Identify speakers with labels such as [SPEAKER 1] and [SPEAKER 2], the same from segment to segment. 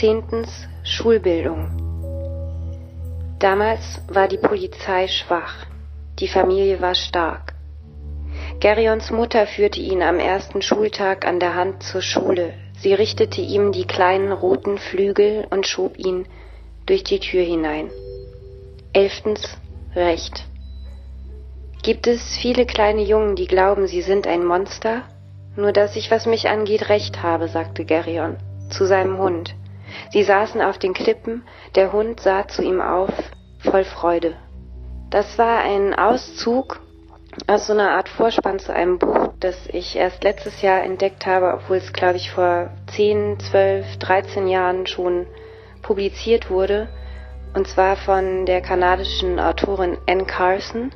[SPEAKER 1] Zehntens Schulbildung. Damals war die Polizei schwach, die Familie war stark. Gerrions Mutter führte ihn am ersten Schultag an der Hand zur Schule. Sie richtete ihm die kleinen roten Flügel und schob ihn durch die Tür hinein. Elftens Recht. Gibt es viele kleine Jungen, die glauben, sie sind ein Monster? Nur dass ich, was mich angeht, Recht habe, sagte Gerrion zu seinem Hund. Sie saßen auf den Klippen, der Hund sah zu ihm auf, voll Freude. Das war ein Auszug aus so einer Art Vorspann zu einem Buch, das ich erst letztes Jahr entdeckt habe, obwohl es, glaube ich, vor 10, 12, 13 Jahren schon publiziert wurde. Und zwar von der kanadischen Autorin Anne Carson.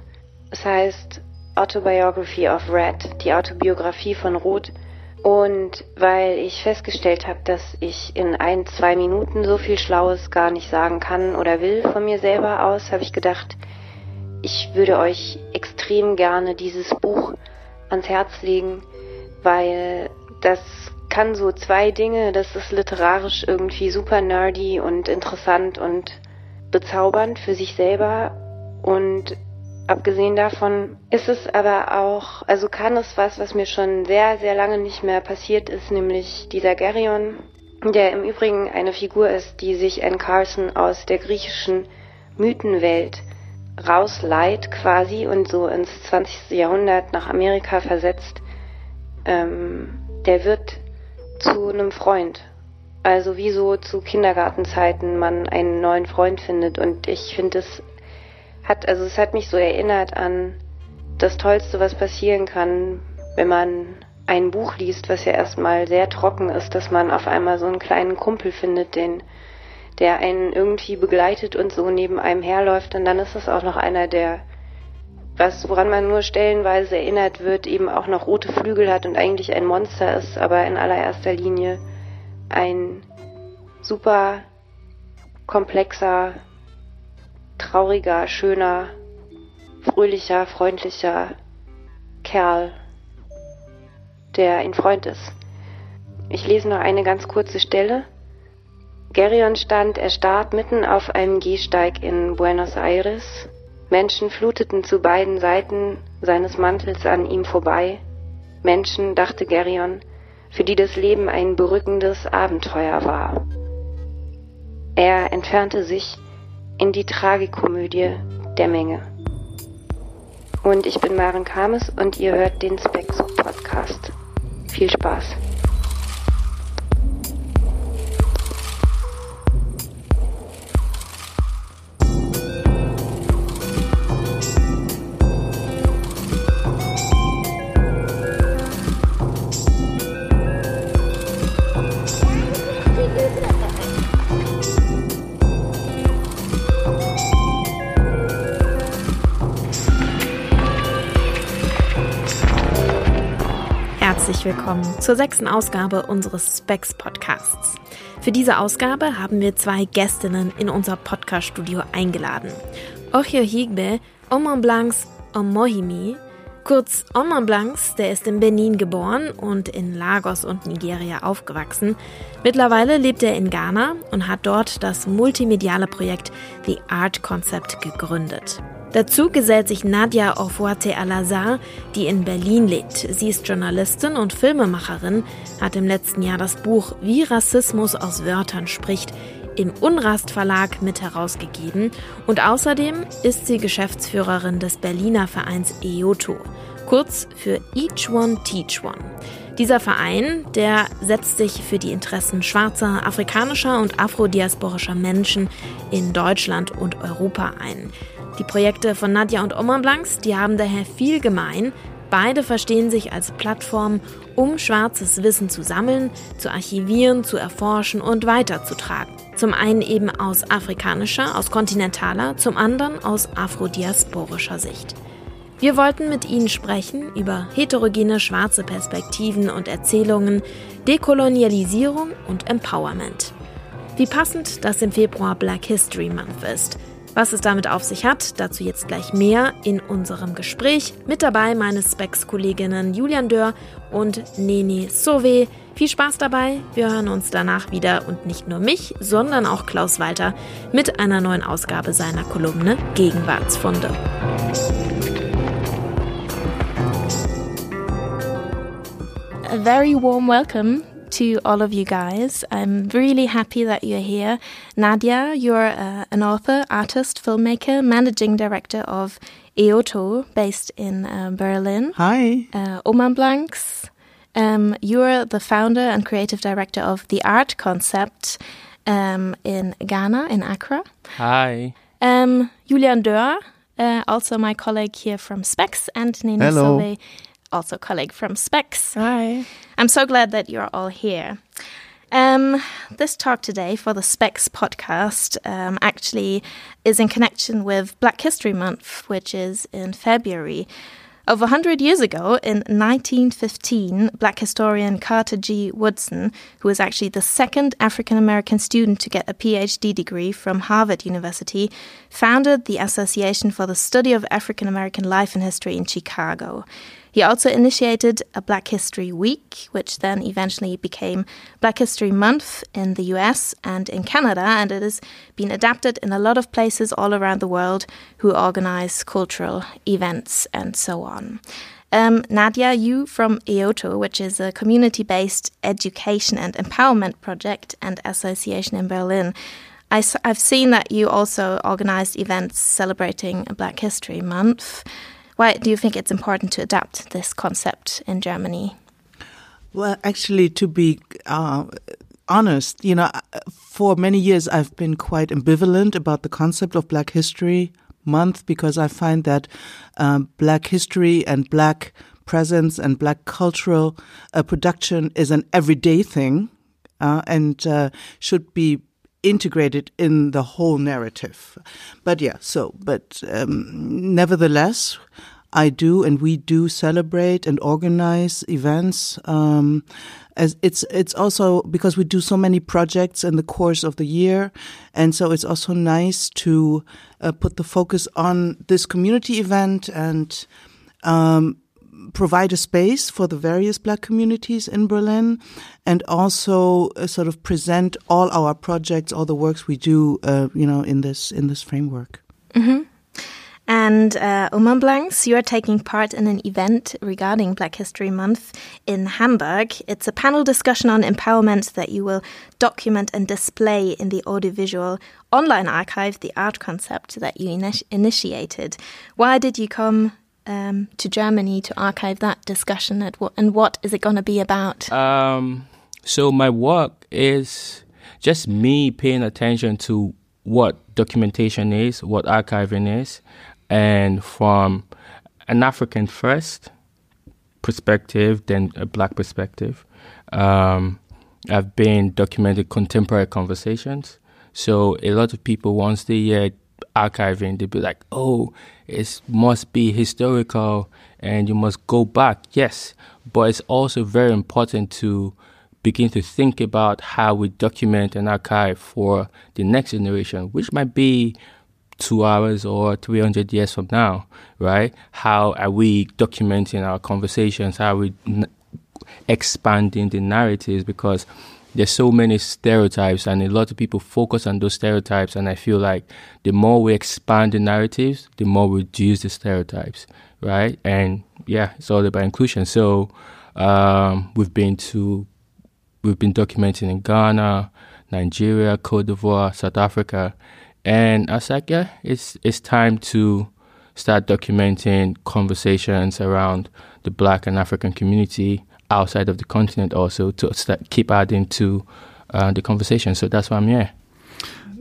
[SPEAKER 1] Es heißt Autobiography of Red, die Autobiografie von Rot. Und weil ich festgestellt habe, dass ich in ein, zwei Minuten so viel Schlaues gar nicht sagen kann oder will von mir selber aus, habe ich gedacht, ich würde euch extrem gerne dieses Buch ans Herz legen, weil das kann so zwei Dinge, das ist literarisch irgendwie super nerdy und interessant und bezaubernd für sich selber. Und abgesehen davon ist es aber auch, also kann es was, was mir schon sehr, sehr lange nicht mehr passiert ist, nämlich dieser Geryon, der im Übrigen eine Figur ist, die sich Anne Carson aus der griechischen Mythenwelt rausleiht quasi und so ins 20. Jahrhundert nach Amerika versetzt, ähm, der wird zu einem Freund. Also wie so zu Kindergartenzeiten man einen neuen Freund findet. Und ich finde es hat, also es hat mich so erinnert an das Tollste, was passieren kann, wenn man ein Buch liest, was ja erstmal sehr trocken ist, dass man auf einmal so einen kleinen Kumpel findet, den der einen irgendwie begleitet und so neben einem herläuft. Und dann ist es auch noch einer, der was, woran man nur stellenweise erinnert wird, eben auch noch rote Flügel hat und eigentlich ein Monster ist, aber in allererster Linie ein super komplexer, trauriger, schöner, fröhlicher, freundlicher Kerl, der ein Freund ist. Ich lese noch eine ganz kurze Stelle. Geryon stand erstarrt mitten auf einem Gehsteig in Buenos Aires. Menschen fluteten zu beiden Seiten seines Mantels an ihm vorbei. Menschen, dachte Geryon, für die das Leben ein berückendes Abenteuer war. Er entfernte sich in die Tragikomödie der Menge. Und ich bin Maren Kames und ihr hört den Specs Podcast. Viel Spaß!
[SPEAKER 2] Herzlich willkommen zur sechsten Ausgabe unseres Specs Podcasts. Für diese Ausgabe haben wir zwei Gästinnen in unser Podcast-Studio eingeladen. Ochio Higbe, Oman Blancs Omohimi, kurz Oman Blancs, der ist in Benin geboren und in Lagos und Nigeria aufgewachsen. Mittlerweile lebt er in Ghana und hat dort das multimediale Projekt The Art Concept gegründet. Dazu gesellt sich Nadia Ofuate Al-Azhar, die in Berlin lebt. Sie ist Journalistin und Filmemacherin, hat im letzten Jahr das Buch Wie Rassismus aus Wörtern spricht im Unrast Verlag mit herausgegeben und außerdem ist sie Geschäftsführerin des Berliner Vereins EOTO, kurz für Each One Teach One. Dieser Verein, der setzt sich für die Interessen schwarzer, afrikanischer und afrodiasporischer Menschen in Deutschland und Europa ein. Die Projekte von Nadja und Oman Blanks, die haben daher viel gemein. Beide verstehen sich als Plattform, um schwarzes Wissen zu sammeln, zu archivieren, zu erforschen und weiterzutragen. Zum einen eben aus afrikanischer, aus kontinentaler, zum anderen aus afrodiasporischer Sicht. Wir wollten mit Ihnen sprechen über heterogene schwarze Perspektiven und Erzählungen, Dekolonialisierung und Empowerment. Wie passend, dass im Februar Black History Month ist. Was es damit auf sich hat, dazu jetzt gleich mehr in unserem Gespräch. Mit dabei meine Specs-Kolleginnen Julian Dörr und Nene Sove.
[SPEAKER 3] Viel Spaß dabei, wir hören uns danach wieder und nicht nur mich, sondern auch Klaus Walter mit einer neuen Ausgabe seiner Kolumne Gegenwartsfunde. A very warm welcome to all of you guys. I'm really happy that you're here. Nadja, you're uh, an author, artist, filmmaker, managing director of EOTO, based in uh, Berlin.
[SPEAKER 4] Hi.
[SPEAKER 3] Uh, Omonblanks, um, you're the founder and creative director of The Art Concept um, in Ghana, in Accra.
[SPEAKER 5] Hi.
[SPEAKER 3] Um, Julian Dörr, uh, also my colleague here from SPEX, and Neneh
[SPEAKER 4] Hello.
[SPEAKER 3] Sowe, also colleague from SPEX.
[SPEAKER 4] Hi.
[SPEAKER 3] I'm so glad that you're all here. Um, this talk today for the SPEX podcast um, actually is in connection with Black History Month, which is in February. Over 100 years ago, in 1915, black historian Carter G. Woodson, who was actually the second African American student to get a PhD degree from Harvard University, founded the Association for the Study of African American Life and History in Chicago. He also initiated a Black History Week, which then eventually became Black History Month in the US and in Canada, and it has been adapted in a lot of places all around the world who organize cultural events and so on. Um, Nadja, you from EOTO, which is a community based education and empowerment project and association in Berlin. I, have seen that you also organized events celebrating Black History Month. Why do you think it's important to adapt this concept in Germany?
[SPEAKER 4] Well, actually, to be uh, honest, you know, for many years I've been quite ambivalent about the concept of Black History Month because I find that um, Black history and Black presence and Black cultural uh, production is an everyday thing uh, and uh, should be integrated in the whole narrative. But yeah, so, but um, nevertheless, I do and we do celebrate and organize events. Um, as it's it's also because we do so many projects in the course of the year, and so it's also nice to uh, put the focus on this community event and um, provide a space for the various black communities in Berlin and also uh, sort of present all our projects, all the works we do, uh, you know, in this in this framework.
[SPEAKER 3] Mm-hmm. And uh, Omonblanks, you are taking part in an event regarding Black History Month in Hamburg. It's a panel discussion on empowerment that you will document and display in the audiovisual online archive, the art concept that you initi initiated. Why did you come um, to Germany to archive that discussion, at what, and what is it going to be about?
[SPEAKER 5] Um, so my work is just me paying attention to what documentation is, what archiving is, and from an African first perspective, then a black perspective. Um, I've been documenting contemporary conversations. So a lot of people, once they hear archiving, they'll be like, oh, it must be historical and you must go back. Yes, but it's also very important to begin to think about how we document and archive for the next generation, which might be two hours or 300 years from now, right? How are we documenting our conversations? How are we n- expanding the narratives? Because there's so many stereotypes and a lot of people focus on those stereotypes and i feel like the more we expand the narratives the more we reduce the stereotypes right? And yeah it's all about inclusion. So um, we've been to we've been documenting in ghana nigeria cote d'ivoire south africa and i was like yeah it's it's time to start documenting conversations around the black and african community outside of the continent also to start, keep adding to uh, the conversation. So that's why I'm here.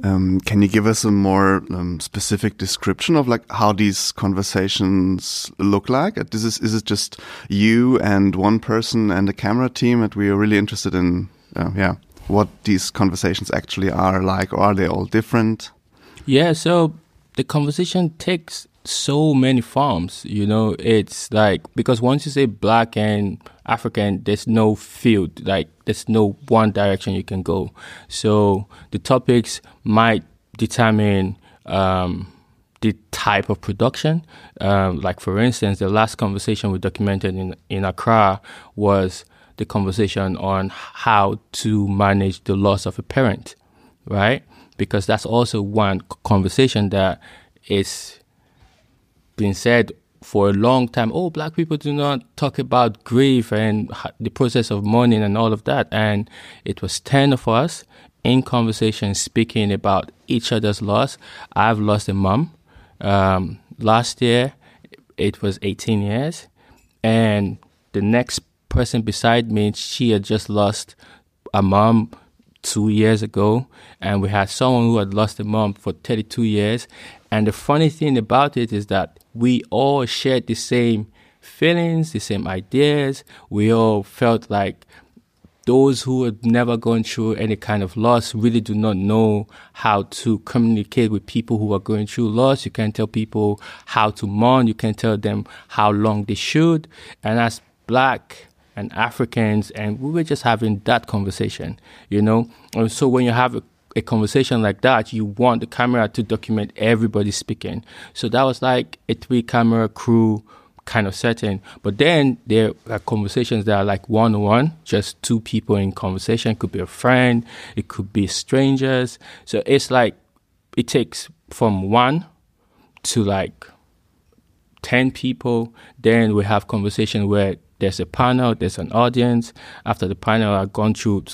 [SPEAKER 6] Um, can you give us a more um, specific description of like how these conversations look like? This is is it just you and one person and a camera team? And we are really interested in uh, yeah what these conversations actually are like, or are they all different?
[SPEAKER 5] Yeah, so the conversation takes so many forms. You know, it's like because once you say black and African, there's no field, like there's no one direction you can go. So the topics might determine um, the type of production. Um, like for instance, the last conversation we documented in in Accra was the conversation on how to manage the loss of a parent, right? Because that's also one conversation that is being said for a long time. Oh, black people do not talk about grief and the process of mourning and all of that. And it was 10 of us in conversation speaking about each other's loss. I've lost a mom. Um, last year, it was 18 years. And the next person beside me, she had just lost a mom two years ago. And we had someone who had lost a mom for 32 years. And the funny thing about it is that we all shared the same feelings, the same ideas. We all felt like those who had never gone through any kind of loss really do not know how to communicate with people who are going through loss. You can't tell people how to mourn. You can't tell them how long they should. And as black and Africans, and we were just having that conversation, you know? And so when you have a, a conversation like that, you want the camera to document everybody speaking. So that was like a three camera crew kind of setting. But then there are conversations that are like one on one, just two people in conversation. It could be a friend, it could be strangers. So it's like it takes from one to like 10 people. Then we have conversation where there's a panel, there's an audience. After the panel, I've gone through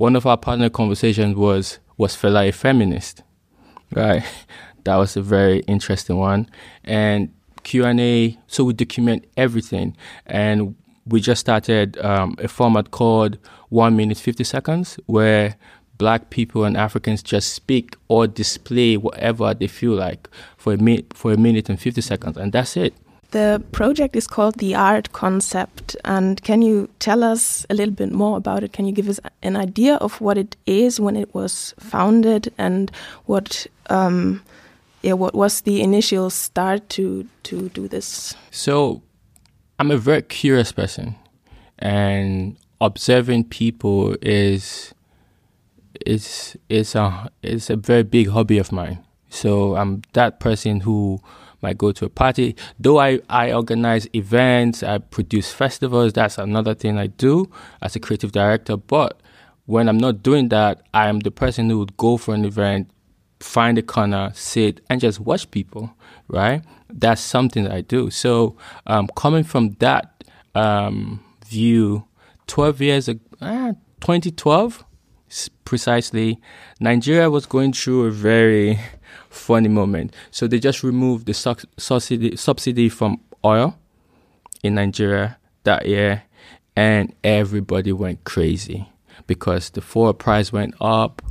[SPEAKER 5] one of our partner conversations was was Fela a feminist? Right. That was a very interesting one. And Q&A. So we document everything. And we just started um, a format called One Minute 50 Seconds, where black people and Africans just speak or display whatever they feel like for a, mi- for a minute and 50 seconds. And that's it.
[SPEAKER 3] The project is called The Art Concept. And can you tell us a little bit more about it? Can you give us an idea of what it is when it was founded and what um, yeah, what was the initial start to to do this?
[SPEAKER 5] So, I'm a very curious person, and observing people is is is a is a very big hobby of mine. So I'm that person who might go to a party. Though I, I organize events, I produce festivals, that's another thing I do as a creative director. But when I'm not doing that, I am the person who would go for an event, find a corner, sit, and just watch people, right? That's something that I do. So, um, coming from that um, view, 12 years ago, uh, 2012, precisely, Nigeria was going through a very funny moment. So they just removed the su- subsidy, subsidy from oil in Nigeria that year, and everybody went crazy because the fuel price went up.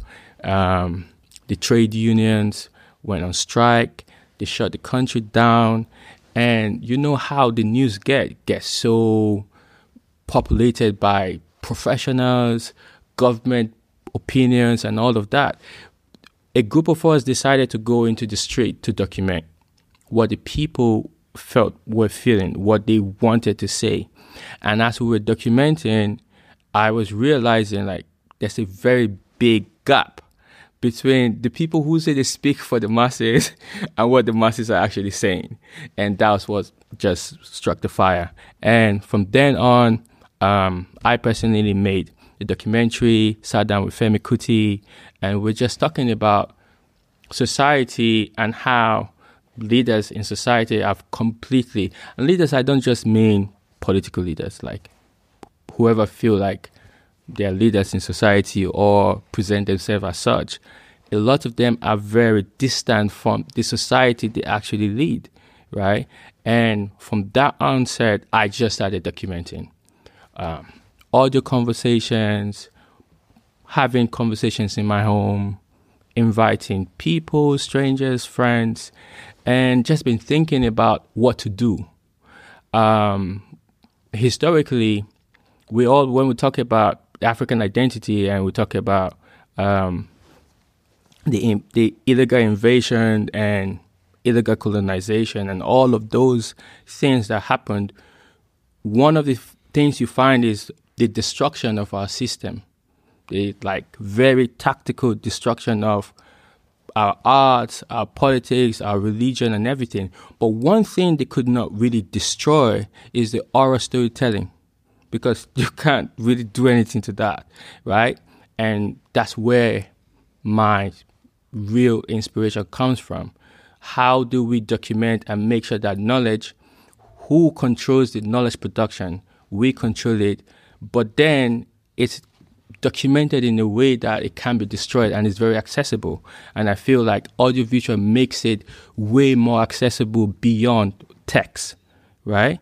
[SPEAKER 5] Um, the trade unions went on strike. They shut the country down. And you know how the news get gets so populated by professionals, government opinions, and all of that. A group of us decided to go into the street to document what the people felt were feeling, what they wanted to say. And as we were documenting, I was realizing like there's a very big gap between the people who say they speak for the masses and what the masses are actually saying. And that was what just struck the fire. And from then on, um, I personally made a documentary, sat down with Femi Kuti, and we're just talking about society and how leaders in society have completely, and leaders, I don't just mean political leaders, like whoever feel like they're leaders in society or present themselves as such, a lot of them are very distant from the society they actually lead, right? And from that onset, I just started documenting um, audio conversations, having conversations in my home, inviting people, strangers, friends, and just been thinking about what to do. Um, historically, we all, when we talk about African identity and we talk about um, the the illegal invasion and illegal colonization and all of those things that happened, one of the things you find is the destruction of our system, the like very tactical destruction of our arts, our politics, our religion, and everything. But one thing they could not really destroy is the oral storytelling because you can't really do anything to that, right? And that's where my real inspiration comes from. How do we document and make sure that knowledge, who controls the knowledge production, we control it, but then it's documented in a way that it can be destroyed and is very accessible. And I feel like audiovisual makes it way more accessible beyond text, right?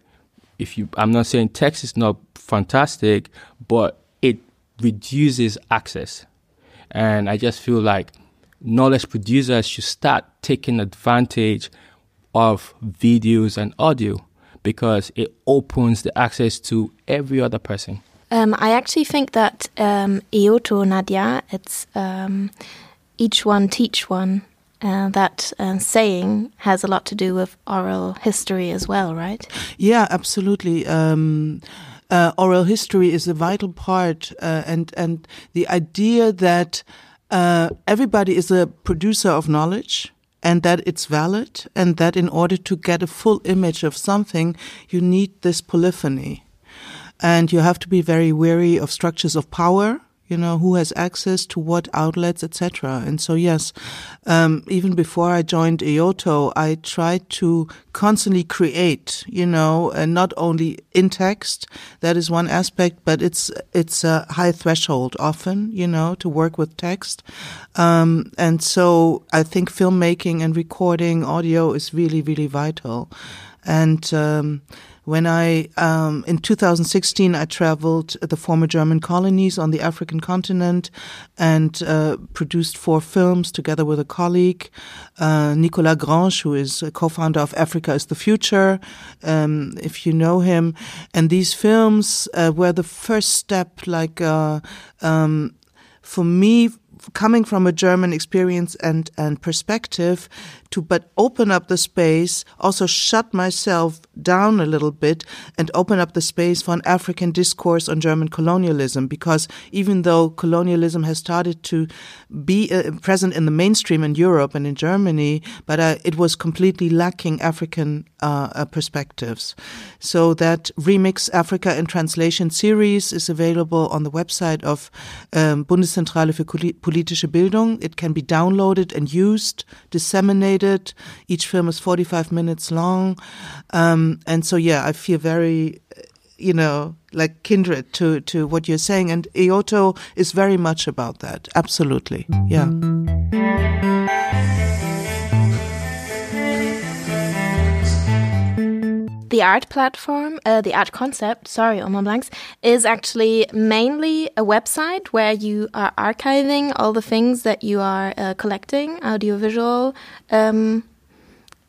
[SPEAKER 5] If you, I'm not saying text is not fantastic, but it reduces access. And I just feel like knowledge producers should start taking advantage of videos and audio because it opens the access to every other person.
[SPEAKER 3] Um, I actually think that um, EOTO Nadja, it's um, each one teach one. Uh, that uh, saying has a lot to do with oral history as well, right?
[SPEAKER 4] Yeah, absolutely. Um, uh, oral history is a vital part, uh, and and the idea that uh, everybody is a producer of knowledge and that it's valid, and that in order to get a full image of something, you need this polyphony and you have to be very wary of structures of power you know who has access to what outlets etc and so yes um, even before i joined EOTO i tried to constantly create you know and not only in text that is one aspect but it's it's a high threshold often you know to work with text. Um, and so i think filmmaking and recording audio is really really vital. And um, when I, um, in 2016, I traveled the former German colonies on the African continent and uh, produced four films together with a colleague, uh, Nicolas Grange, who is a co-founder of Africa is the Future, um, if you know him. And these films uh, were the first step, like, uh, um, for me, coming from a German experience and, and perspective to but open up the space, also shut myself down a little bit and open up the space for an African discourse on German colonialism. Because even though colonialism has started to be uh, present in the mainstream in Europe and in Germany, but uh, it was completely lacking African uh, uh perspectives. So that Remix Africa in Translation series is available on the website of um, Bundeszentrale für politische Bildung. It can be downloaded and used, disseminated each film is 45 minutes long. Um, and so, yeah, I feel very, you know, like kindred to, to what you're saying. And EOTO is very much about that. Absolutely. Yeah.
[SPEAKER 3] The art platform, uh, the art concept, sorry, Omonblanks, is actually mainly a website where you are archiving all the things that you are uh, collecting, audiovisual um,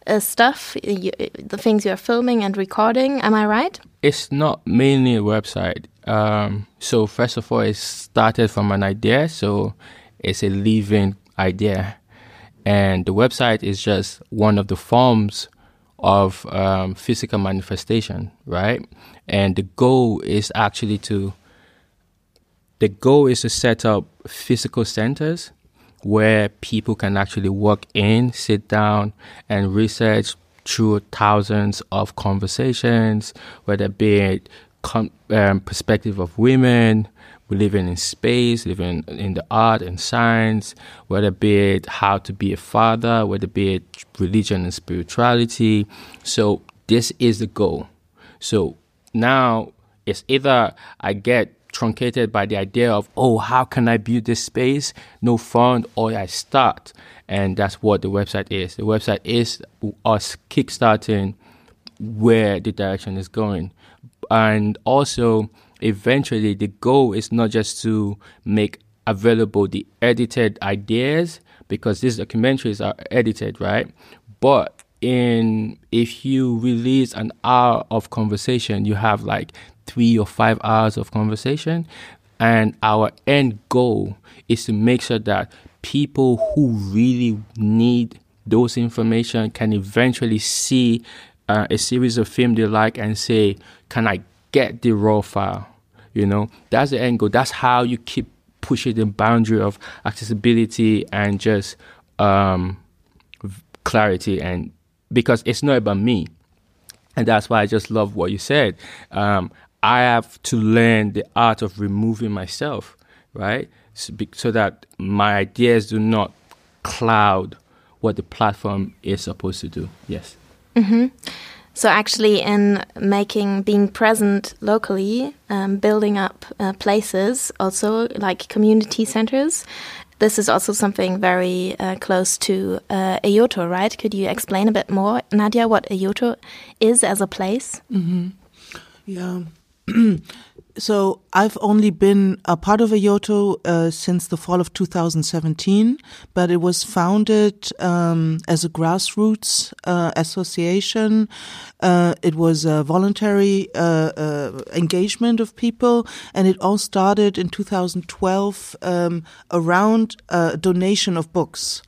[SPEAKER 3] uh, stuff, you, the things you are filming and recording. Am I right?
[SPEAKER 5] It's not mainly a website. Um, so, first of all, it started from an idea. So, it's a living idea. And the website is just one of the forms of um, physical manifestation, right? And the goal is actually to the goal is to set up physical centers where people can actually walk in, sit down, and research through thousands of conversations, whether be it com- um, perspective of women, living in space, living in the art and science, whether be it how to be a father, whether be it religion and spirituality. So this is the goal. So now it's either I get truncated by the idea of, oh, how can I build this space? No fund, or I start. And that's what the website is. The website is us kickstarting where the direction is going. And also, eventually the goal is not just to make available the edited ideas because these documentaries are edited, right? But in if you release an hour of conversation, you have like three or five hours of conversation. And our end goal is to make sure that people who really need those information can eventually see uh, a series of film they like and say, "Can I get the raw file. You know, that's the goal. That's how you keep pushing the boundary of accessibility and just um, clarity. And because it's not about me, and that's why I just love what you said. Um, I have to learn the art of removing myself, right? So, so that my ideas do not cloud what the platform is supposed to do. Yes.
[SPEAKER 3] So actually, in making being present locally, um, building up uh, places, also like community centers. This is also something very uh, close to uh, EOTO, right? Could you explain a bit more, Nadja, what EOTO is as a place?
[SPEAKER 4] Yeah. so I've only been a part of EOTO uh, since the fall of 2017, but it was founded um, as a grassroots uh, association. Uh, it was a voluntary uh, uh, engagement of people, and it all started in 2012 um, around a donation of books.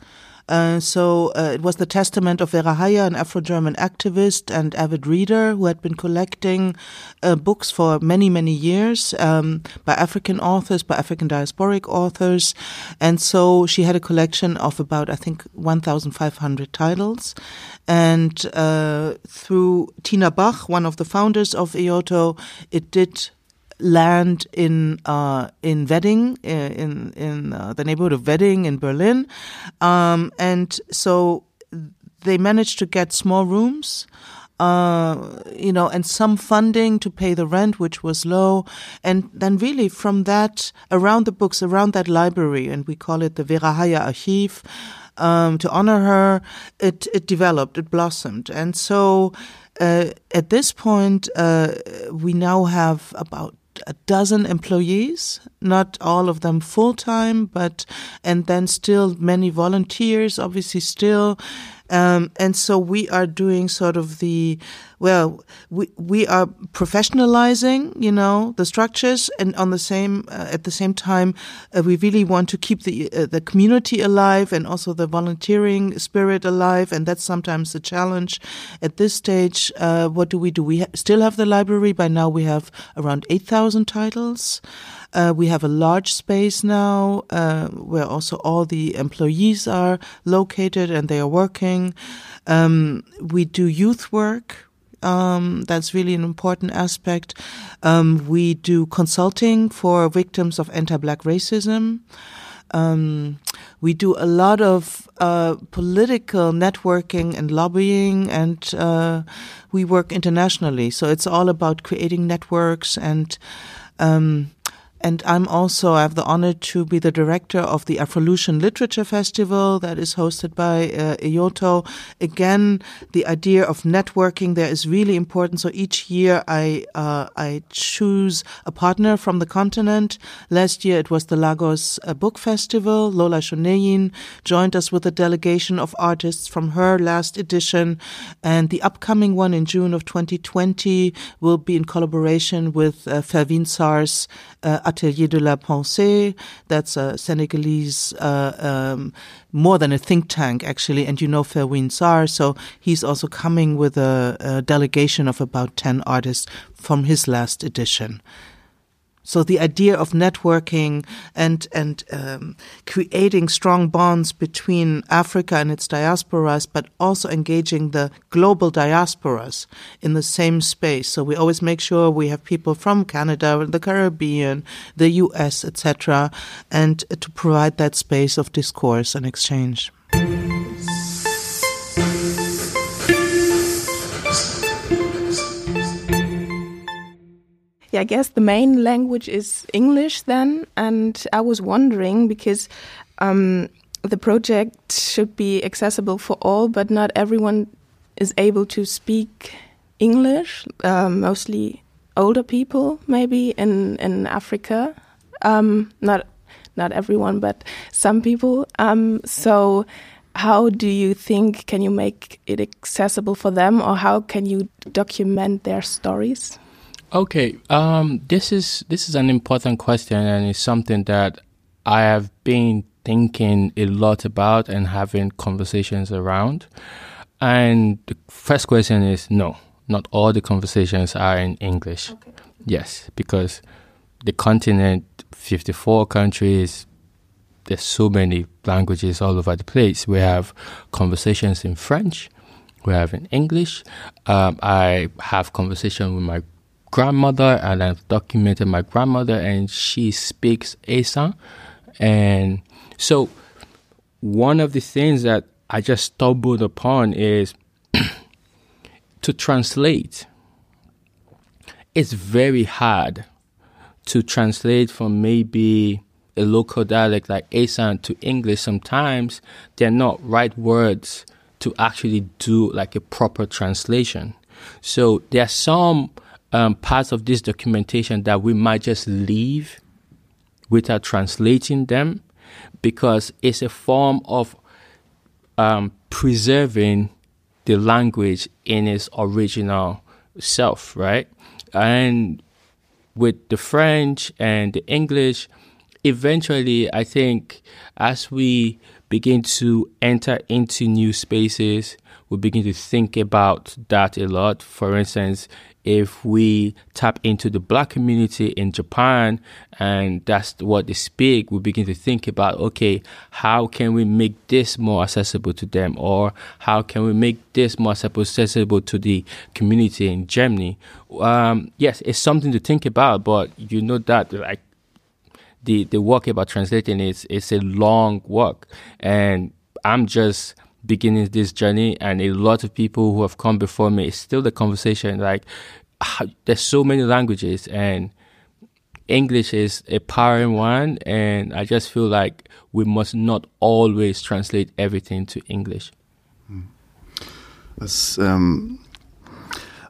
[SPEAKER 4] Uh, so uh, it was the testament of Vera Heyer, an Afro-German activist and avid reader who had been collecting uh, books for many, many years um, by African authors, by African diasporic authors, and so she had a collection of about, I think, 1,500 titles. And uh, through Tina Bach, one of the founders of EOTO, it did land in uh, in Wedding, uh, in in uh, the neighborhood of Wedding in Berlin, um, and so they managed to get small rooms. Uh, you know, and some funding to pay the rent, which was low. And then really from that, around the books, around that library, and we call it the Vera Heyer Archiv, um, to honor her, it, it developed, it blossomed. And so uh, at this point, uh, we now have about a dozen employees, not all of them full time, but, and then still many volunteers, obviously still. Um, and so we are doing sort of the, well, we, we are professionalizing, you know, the structures and on the same, uh, at the same time, uh, we really want to keep the, uh, the community alive and also the volunteering spirit alive. And that's sometimes a challenge at this stage. Uh, what do we do? We ha- still have the library. By now we have around 8,000 titles. Uh, we have a large space now uh, where also all the employees are located and they are working. Um, we do youth work. Um, that's really an important aspect. Um, we do consulting for victims of anti-black racism. Um, we do a lot of uh, political networking and lobbying, and uh, we work internationally. So it's all about creating networks and. Um, and I'm also, I have the honor to be the director of the Afrolution Literature Festival that is hosted by uh, EOTO. Again, the idea of networking there is really important. So each year I, uh, I choose a partner from the continent. Last year it was the Lagos uh, Book Festival. Lola Shoneyin joined us with a delegation of artists from her last edition. And the upcoming one in June of 2020 will be in collaboration with uh, Felwine Sarr's uh, Atelier de la Pensée. That's a Senegalese, uh, um, more than a think tank actually. And you know Felwine Sarr, so he's also coming with a, a delegation of about 10 artists from his last edition. So the idea of networking and and um, creating strong bonds between Africa and its diasporas, but also engaging the global diasporas in the same space. So we always make sure we have people from Canada, the Caribbean, the U.S., etc., and to provide that space of discourse and exchange.
[SPEAKER 7] Yeah, I guess the main language is English then. And I was wondering because um, the project should be accessible for all, but not everyone is able to speak English, um, mostly older people, maybe in, in Africa. Um, not not everyone, but some people. Um, so, how do you think can you make it accessible for them, or how can you document their stories?
[SPEAKER 5] Okay, um, this is this is an important question, and it's something that I have been thinking a lot about and having conversations around. And the first question is no, not all the conversations are in English.
[SPEAKER 7] Okay.
[SPEAKER 5] Yes, because the continent, fifty-four countries, there's so many languages all over the place. We have conversations in French, we have in English. Um, I have conversation with my grandmother and I've documented my grandmother and she speaks Esan. And so one of the things that I just stumbled upon is to translate. It's very hard to translate from maybe a local dialect like Esan to English. Sometimes they're not right words to actually do like a proper translation. So there are some um, parts of this documentation that we might just leave without translating them because it's a form of um, preserving the language in its original self, right? And with the French and the English, eventually, I think as we begin to enter into new spaces, we begin to think about that a lot. For instance, if we tap into the black community in Japan and that's what they speak, we begin to think about, okay, how can we make this more accessible to them? Or how can we make this more accessible to the community in Germany? Um, yes, it's something to think about, but you know that like the, the work about translating is, is a long work and I'm just beginning this journey and a lot of people who have come before me it's still the conversation like there's so many languages and english is a powering one and i just feel like we must not always translate everything to english.
[SPEAKER 6] Um,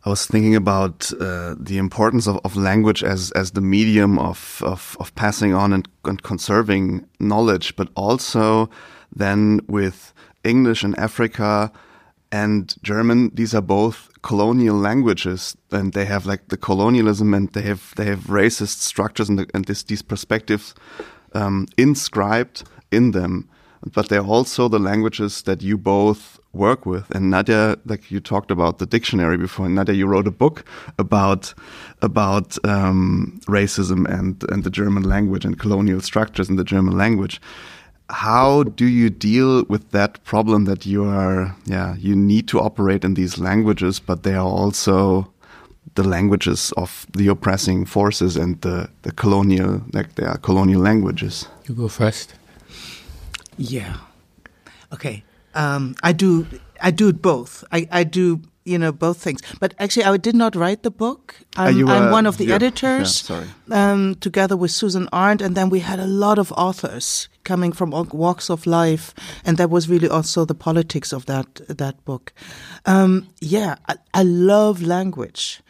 [SPEAKER 6] I was thinking about uh, the importance of, of, language as as the medium of of, of passing on and, and, conserving knowledge, but also then with English in Africa and German, these are both colonial languages, and they have like the colonialism, and they have they have racist structures and, the, and this, these perspectives um, inscribed in them. But they're also the languages that you both work with. And Nadja, like you talked about the dictionary before, Nadja, you wrote a book about about um, racism and and the German language and colonial structures in the German language how do you deal with that problem that you are yeah you need to operate in these languages but they are also the languages of the oppressing forces and the, the colonial like they are colonial languages?
[SPEAKER 5] You go first.
[SPEAKER 4] Yeah. Okay um, i do i do both. I, I do you know both things. But actually, I did not write the book. I'm,
[SPEAKER 6] uh,
[SPEAKER 4] I'm one of the yeah, editors,
[SPEAKER 6] yeah,
[SPEAKER 4] um, together with Susan Arndt, and then we had a lot of authors coming from all walks of life, and that was really also the politics of that that book. Um, yeah, I, I, love language.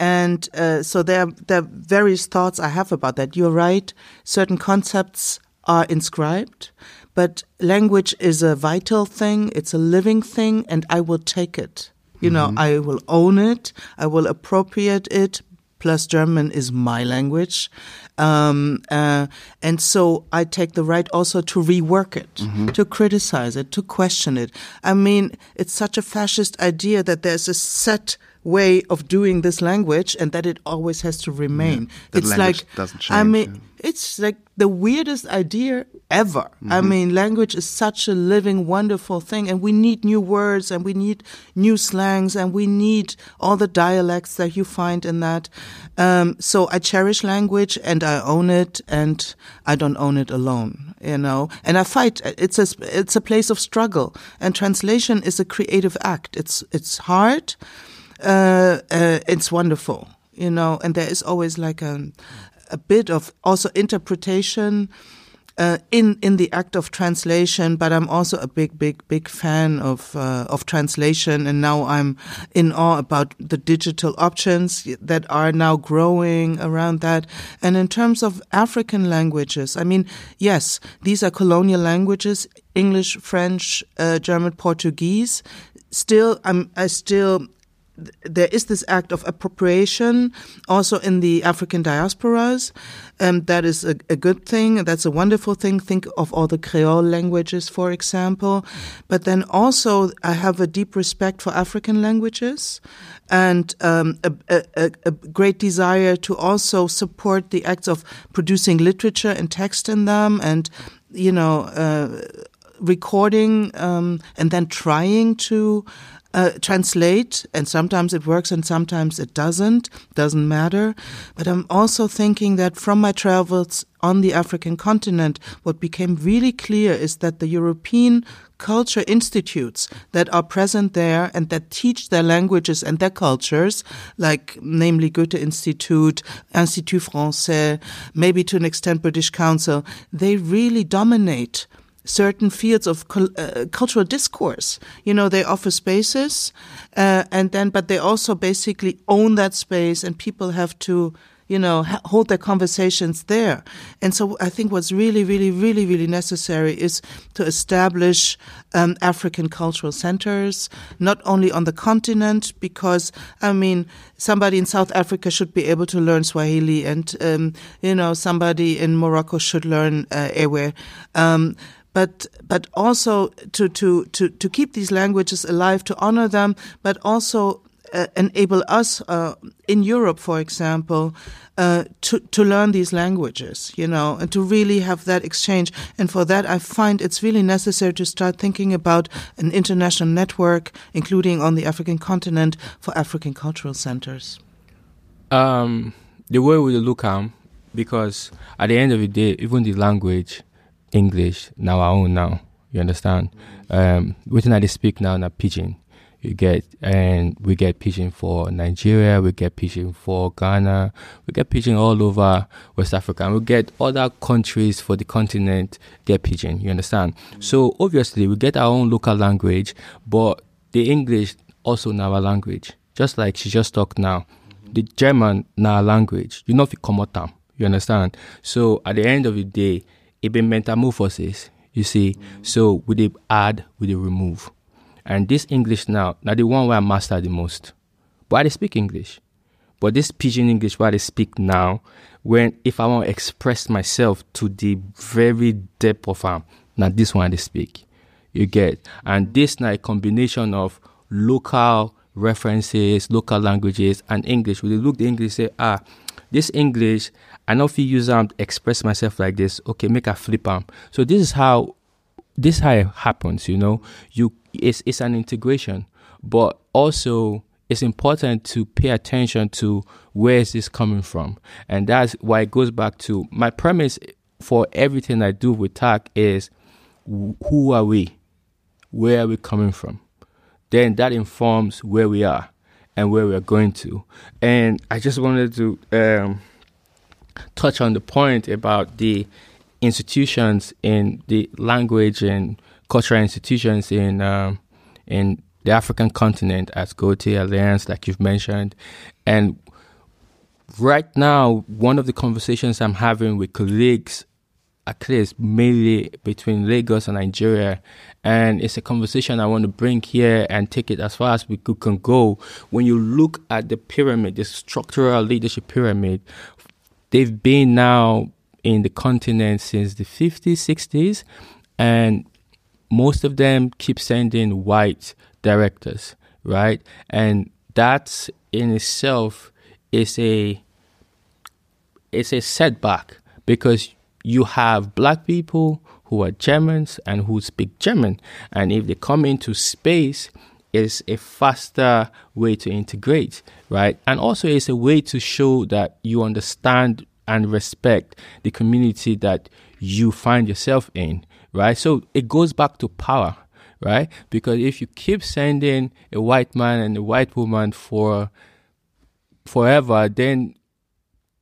[SPEAKER 4] And uh, so there, there are various thoughts I have about that. You're right. Certain concepts are inscribed, but language is a vital thing. It's a living thing, and I will take it. You know, mm-hmm. I will own it. I will appropriate it. Plus, German is my language. Um, uh, and so I take the right also to rework it, mm-hmm. to criticize it, to question it. I mean, it's such a fascist idea that there's a set way of doing this language and that it always has to remain.
[SPEAKER 6] Yeah,
[SPEAKER 4] it's like,
[SPEAKER 6] I
[SPEAKER 4] mean, it's like the weirdest idea ever. Mm-hmm. I mean, language is such a living, wonderful thing, and we need new words and we need new slangs and we need all the dialects that you find in that. Um, so I cherish language and I own it, and I don't own it alone, you know. And I fight. It's a it's a place of struggle, and translation is a creative act. It's it's hard. Uh, uh, it's wonderful, you know, and there is always like a a bit of also interpretation uh, in in the act of translation, but I'm also a big, big, big fan of uh, of translation, and now I'm in awe about the digital options that are now growing around that. And in terms of African languages, I mean, yes, these are colonial languages: English, French, uh, German, Portuguese. Still, I'm I still there is this act of appropriation also in the African diasporas. Um, that is a, a, good thing. That's a wonderful thing. Think of all the Creole languages, for example. But then also, I have a deep respect for African languages and um, a, a, a, great desire to also support the acts of producing literature and text in them and, you know, uh, recording um, and then trying to uh, translate, and sometimes it works and sometimes it doesn't, doesn't matter. But I'm also thinking that from my travels on the African continent, what became really clear is that the European culture institutes that are present there and that teach their languages and their cultures, like namely Goethe Institute, Institut Français, maybe to an extent British Council, they really dominate certain fields of uh, cultural discourse. You know, they offer spaces, uh, and then, but they also basically own that space, and people have to, you know, hold their conversations there. And so, I think what's really, really, really, really necessary is to establish um, African cultural centers, not only on the continent, because I mean, somebody in South Africa should be able to learn Swahili, and um, you know, somebody in Morocco should learn uh, Ewe. Um, but but also to to to to keep these languages alive, to honor them, but also uh, enable us uh, in Europe, for example, uh, to to learn these languages, you know, and to really have that exchange. And for that, I find it's really necessary to start thinking about an international network, including on the African continent, for African cultural centers.
[SPEAKER 5] Um, the way we look at, because at the end of the day, even the language English now our own now. You understand? Um, within I speak now na pidgin. You get and we get pidgin for Nigeria, we get pidgin for Ghana, we get pidgin all over West Africa, and we get other countries for the continent get pidgin. You understand? So obviously we get our own local language, but the English also now our language. Just like she just talked now, the German now language. You know if you come out. You understand? So at the end of the day, it been metamorphosis, you see. Mm-hmm. So we they add, we they remove. And this English now, now the one where I master the most. But I speak English. But this pidgin English where I speak now, when if I want to express myself to the very depth of am, now this one I speak. You get. And this now a combination of local references, local languages, and English. We look the English say, ah, this English I know if you use them express myself like this, okay, make a flip arm. So this is how this is how it happens, you know. You it's it's an integration, but also it's important to pay attention to where is this coming from. And that's why it goes back to my premise for everything I do with TAC is who are we? Where are we coming from? Then that informs where we are and where we are going to. And I just wanted to um, touch on the point about the institutions in the language and cultural institutions in um, in the African continent as Goethe Alliance, like you've mentioned, and right now one of the conversations I'm having with colleagues at least mainly between Lagos and Nigeria. And it's a conversation I want to bring here and take it as far as we can go. When you look at the pyramid, the structural leadership pyramid they've been now in the continent since the 50s, 60s, and most of them keep sending white directors, right? And that in itself is a it's a setback because you have black people who are Germans and who speak German, and if they come into space, it's a faster way to integrate, right? And also, it's a way to show that you understand and respect the community that you find yourself in, right? So it goes back to power, right? Because if you keep sending a white man and a white woman for forever, then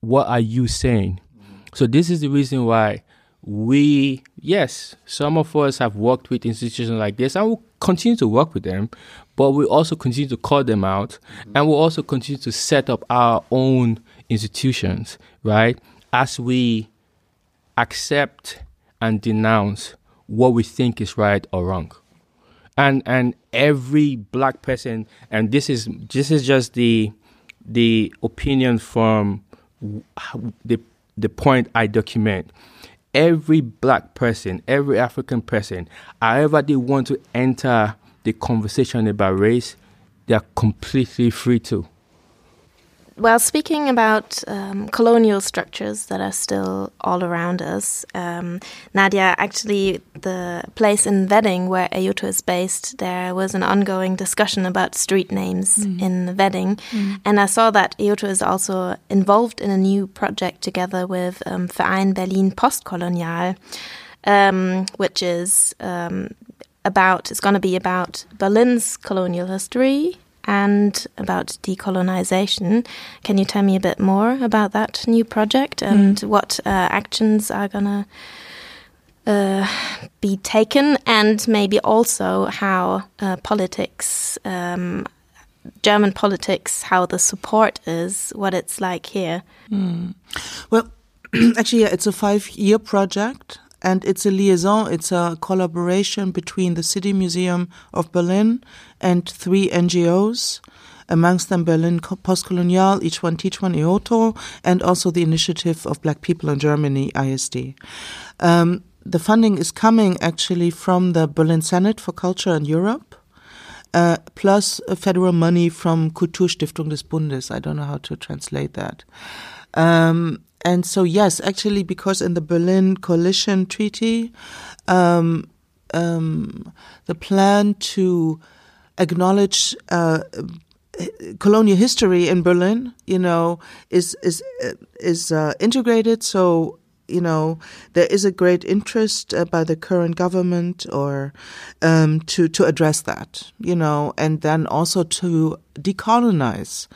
[SPEAKER 5] what are you saying? So this is the reason why we, yes, some of us have worked with institutions like this and we'll continue to work with them, but we also continue to call them out and we'll also continue to set up our own institutions, right? As we accept and denounce what we think is right or wrong. And and every black person and this is this is just the the opinion from the the point I document every black person, every African person, however they want to enter the conversation about race, they are completely free to.
[SPEAKER 3] well, speaking about um, colonial structures that are still all around us, um, Nadja, actually, the place in Wedding where EOTO is based, there was an ongoing discussion about street names mm. in Wedding. Mm. And I saw that EOTO is also involved in a new project together with um, Verein Berlin Postkolonial, um, which is um, about, it's going to be about Berlin's colonial history and about decolonization. Can you tell me a bit more about that new project and mm. what uh, actions are going to uh, be taken, and maybe also how uh, politics, um, German politics, how the support is, what it's like here?
[SPEAKER 4] Mm. Well, actually, yeah, it's a five year project and it's a liaison, it's a collaboration between the City Museum of Berlin and three NGOs, amongst them Berlin Postkolonial, each one teach one EOTO, and also the Initiative of Black People in Germany, ISD. Um, the funding is coming actually from the Berlin Senate for Culture in Europe. Uh, plus federal money from Kulturstiftung des Bundes. I don't know how to translate that. Um, and so, yes, actually, because in the Berlin Coalition Treaty, um, um, the plan to acknowledge uh, colonial history in Berlin, you know, is is is uh, integrated. So you know there is a great interest uh, by the current government or um, to to address that, you know, and then also to decolonize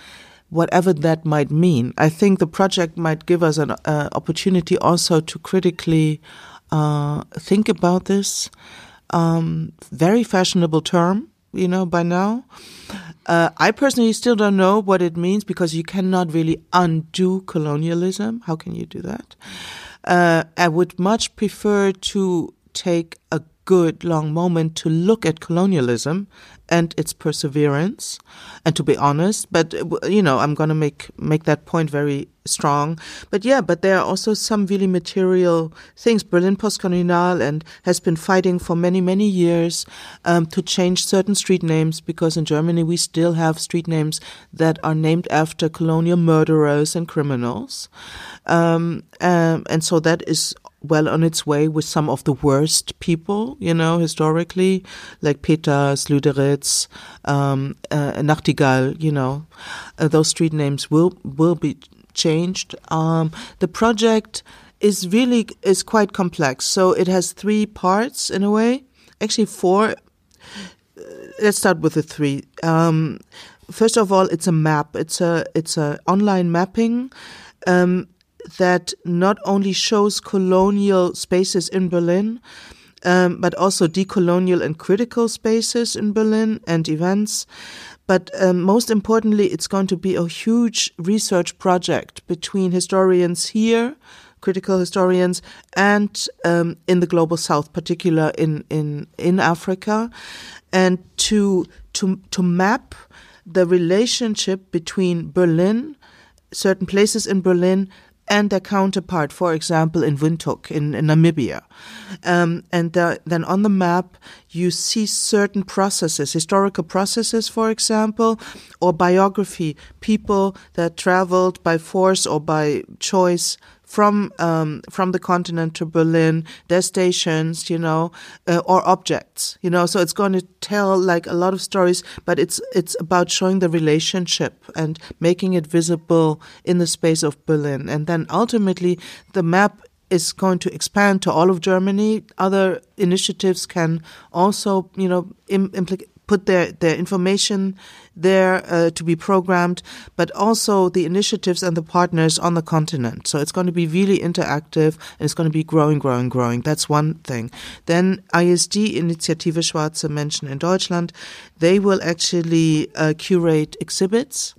[SPEAKER 4] whatever that might mean. I think the project might give us an uh, opportunity also to critically uh, think about this um, very fashionable term, you know, by now. Uh, I personally still don't know what it means because you cannot really undo colonialism. How can you do that? Uh, I would much prefer to take a good long moment to look at colonialism and its perseverance. And to be honest but you know i'm going to make make that point very strong. But yeah but there are also some really material things. Berlin postkolonial and has been fighting for many many years um, to change certain street names because in germany we still have street names that are named after colonial murderers and criminals. Um, um, and so that is well on its way with some of the worst people, you know, historically, like Peters, Lüderitz, um, uh, Nachtigall, you know, uh, those street names will will be changed. Um, the project is really is quite complex, so it has three parts in a way, actually four. Uh, let's start with the three. Um, first of all, it's a map. It's a it's a online mapping. Um, that not only shows colonial spaces in Berlin, um, but also decolonial and critical spaces in Berlin and events. But um, most importantly, it's going to be a huge research project between historians here, critical historians, and um, in the global south, particular in, in, in Africa, and to, to, to map the relationship between Berlin, certain places in Berlin, and their counterpart, for example, in Windhoek in, in Namibia. Um, and uh, then on the map, you see certain processes, historical processes, for example, or biography, people that traveled by force or by choice from um, from the continent to Berlin, their stations, you know, uh, or objects, you know. So it's going to tell like a lot of stories, but it's it's about showing the relationship and making it visible in the space of Berlin, and then ultimately the map is going to expand to all of Germany. Other initiatives can also, you know, Im- put their, their information there uh, to be programmed, but also the initiatives and the partners on the continent. So it's going to be really interactive and it's going to be growing, growing, growing. That's one thing. Then ISD, Initiative Schwarze Menschen in Deutschland, they will actually uh, curate exhibits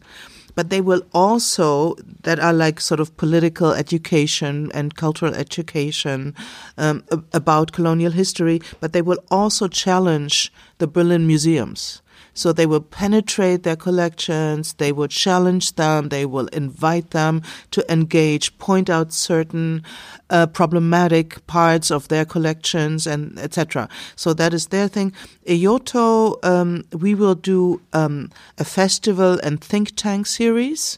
[SPEAKER 4] but they will also that are like sort of political education and cultural education um, about colonial history, but they will also challenge the Berlin museums. So they will penetrate their collections, they will challenge them, they will invite them to engage, point out certain uh, problematic parts of their collections, and etc. So that is their thing. EOTO, um, we will do um, a festival and think tank series.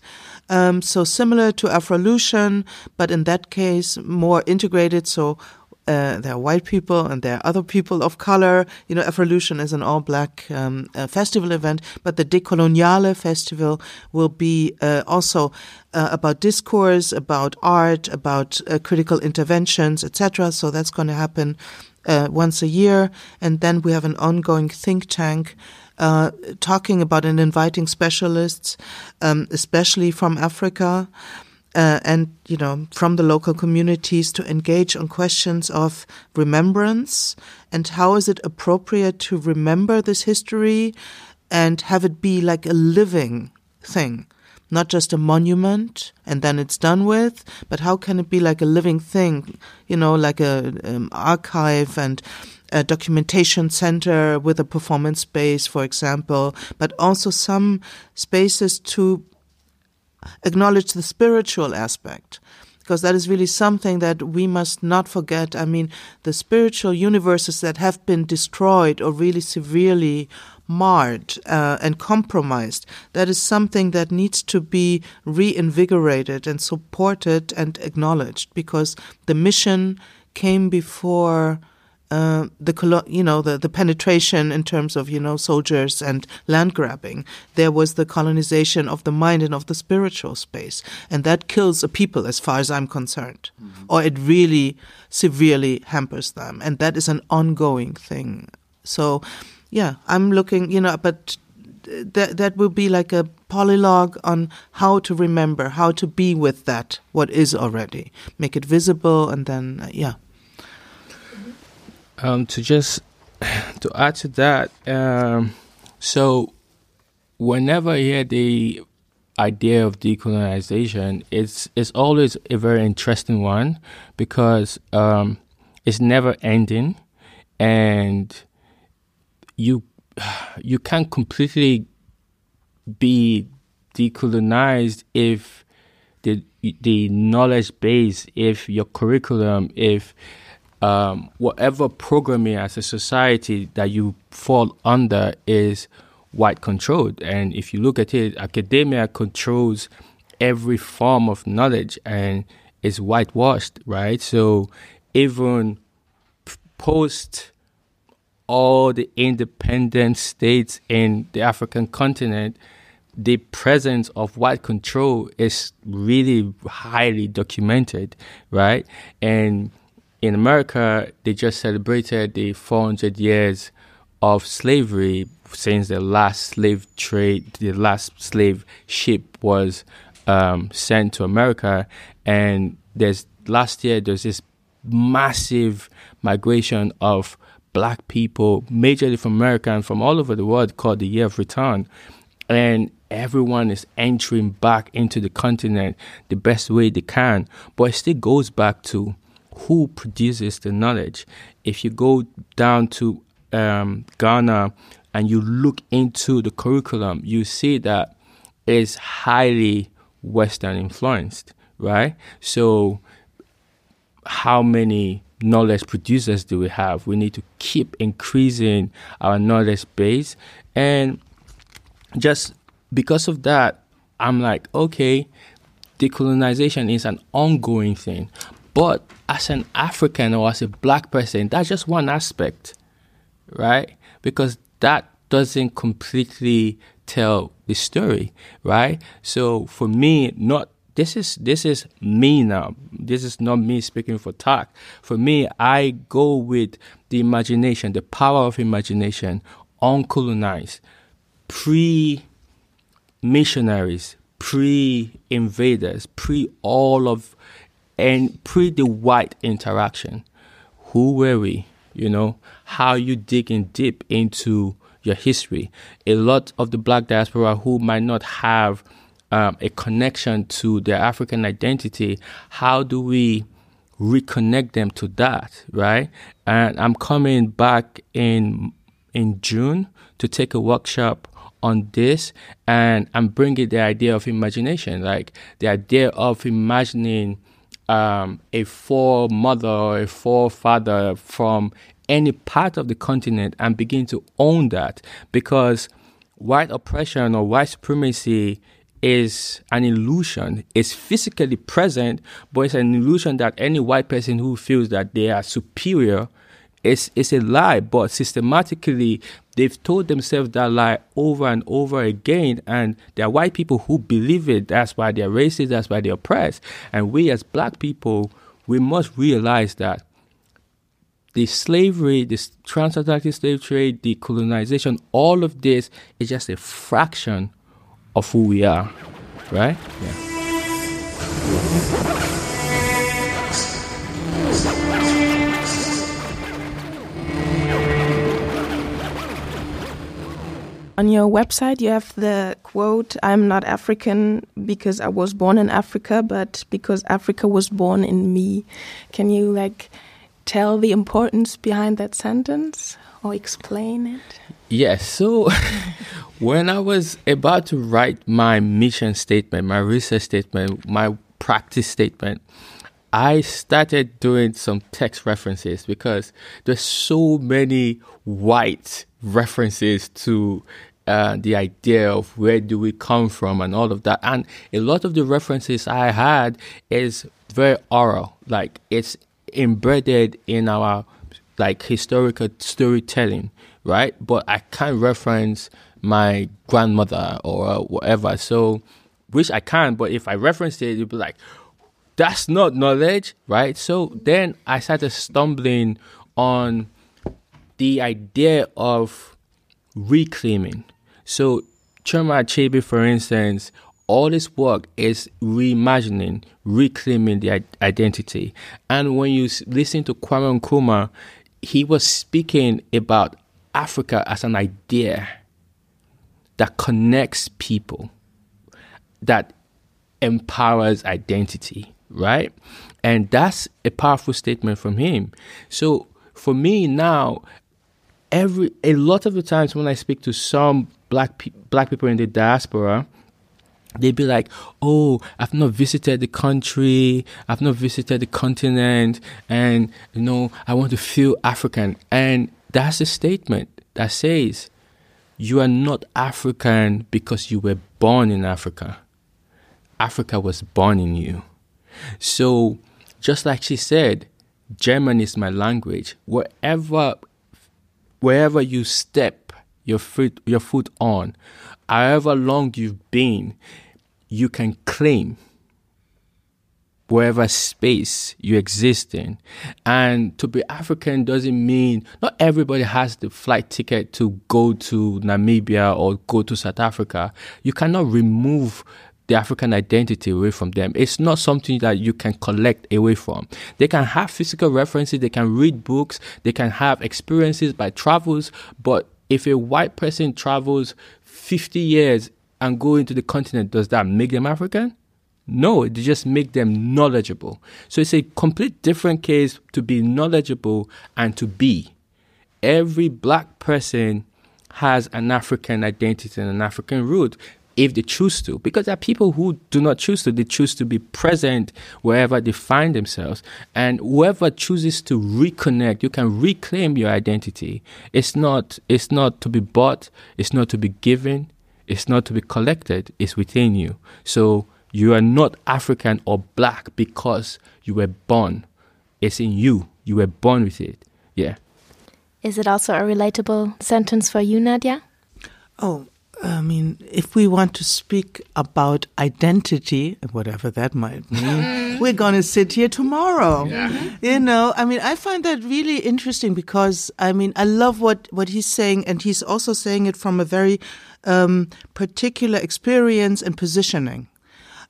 [SPEAKER 4] Um, so similar to Afrolution, but in that case more integrated. So uh, there are white people and there are other people of color. You know, Afrolution is an all-black um, uh, festival event, but the Dekoloniale Festival will be uh, also uh, about discourse, about art, about uh, critical interventions, etc. So that's going to happen uh, once a year, and then we have an ongoing think tank. talking about and inviting specialists, um, especially from Africa, uh, and you know from the local communities to engage on questions of remembrance and how is it appropriate to remember this history and have it be like a living thing not just a monument and then it's done with but how can it be like a living thing you know like a um, archive and a documentation center with a performance space for example but also some spaces to acknowledge the spiritual aspect because that is really something that we must not forget. I mean, the spiritual universes that have been destroyed or really severely marred uh, and compromised, that is something that needs to be reinvigorated and supported and acknowledged because the mission came before uh, the you know the the penetration in terms of you know soldiers and land grabbing. There was the colonization of the mind and of the spiritual space, and that kills a people, as far as I'm concerned, mm-hmm. or it really severely hampers them, and that is an ongoing thing. So, yeah, I'm looking, you know, but that that will be like a polylogue on how to remember, how to be with that what is already, make it visible, and then uh, yeah.
[SPEAKER 5] Um, to just to add to that, um, so whenever I hear the idea of decolonization, it's it's always a very interesting one because um, it's never ending, and you you can't completely be decolonized if the the knowledge base, if your curriculum, if um, whatever programming as a society that you fall under is white controlled. And if you look at it, academia controls every form of knowledge and is whitewashed, right? So even post all the independent states in the African continent, the presence of white control is really highly documented, right? And in America, they just celebrated the 400 years of slavery since the last slave trade, the last slave ship was um, sent to America. And there's last year there's this massive migration of black people, majorly from America and from all over the world, called the Year of Return. And everyone is entering back into the continent the best way they can. But it still goes back to who produces the knowledge. If you go down to um, Ghana and you look into the curriculum, you see that it's highly Western influenced, right? So, how many knowledge producers do we have? We need to keep increasing our knowledge base. And just because of that, I'm like, okay, decolonization is an ongoing thing. But as an African or as a black person, that's just one aspect, right? Because that doesn't completely tell the story, right? So for me, not this is this is me now. This is not me speaking for TAC. For me, I go with the imagination, the power of imagination, uncolonized, pre missionaries, pre invaders, pre all of and pretty the white interaction. Who were we? You know, how you digging deep into your history. A lot of the black diaspora who might not have um, a connection to their African identity, how do we reconnect them to that, right? And I'm coming back in in June to take a workshop on this, and I'm bringing the idea of imagination, like the idea of imagining um, a foremother or a forefather from any part of the continent and begin to own that because white oppression or white supremacy is an illusion. It's physically present, but it's an illusion that any white person who feels that they are superior is is a lie. But systematically, they've told themselves that lie over and over again, and there are white people who believe it. That's why they're racist. That's why they're oppressed. And we as black people, we must realize that the slavery, the transatlantic slave trade, the colonization, all of this is just a fraction of who we are, right? Yeah.
[SPEAKER 7] On your website, you have the quote, I'm not African because I was born in Africa, but because Africa was born in me. Can you, like, tell the importance behind that sentence or explain it?
[SPEAKER 5] Yes. So when I was about to write my mission statement, my research statement, my practice statement, I started doing some text references because there's so many white references to uh, the idea of where do we come from and all of that. And a lot of the references I had is very oral, like it's embedded in our like historical storytelling, right? But I can't reference my grandmother or whatever. So, which I can, but if I reference it, you'd be like, that's not knowledge, right? So then I started stumbling on the idea of reclaiming. So Chinua Achebe, for instance, all this work is reimagining, reclaiming the identity. And when you listen to Kwame Nkrumah, he was speaking about Africa as an idea that connects people, that empowers identity, right? And that's a powerful statement from him. So for me now, every a lot of the times when I speak to some black pe- black people in the diaspora, they'd be like, "Oh, I've not visited the country, I've not visited the continent, and you know, I want to feel African." And that's a statement that says, "You are not African because you were born in Africa. Africa was born in you." So, just like she said, German is my language. Wherever, wherever you step your foot, your foot on, however long you've been, you can claim wherever space you exist in. And to be African doesn't mean not everybody has the flight ticket to go to Namibia or go to South Africa. You cannot remove the African identity away from them. It's not something that you can collect away from. They can have physical references, they can read books, they can have experiences by travels, but if a white person travels 50 years and go into the continent, does that make them African? No, it just make them knowledgeable. So it's a complete different case to be knowledgeable and to be. Every black person has an African identity and an African root if they choose to. Because there are people who do not choose to. They choose to be present wherever they find themselves. And whoever chooses to reconnect, you can reclaim your identity. It's not it's not to be bought, it's not to be given, it's not to be collected, it's within you. So you are not African or black because you were born. It's in you. You were born with it. Yeah.
[SPEAKER 3] Is it also a relatable sentence for you, Nadja?
[SPEAKER 4] Oh, I mean, if we want to speak about identity, whatever that might mean, we're going to sit here tomorrow. Yeah. You know, I mean, I find that really interesting because, I mean, I love what, what he's saying, and he's also saying it from a very um, particular experience and positioning.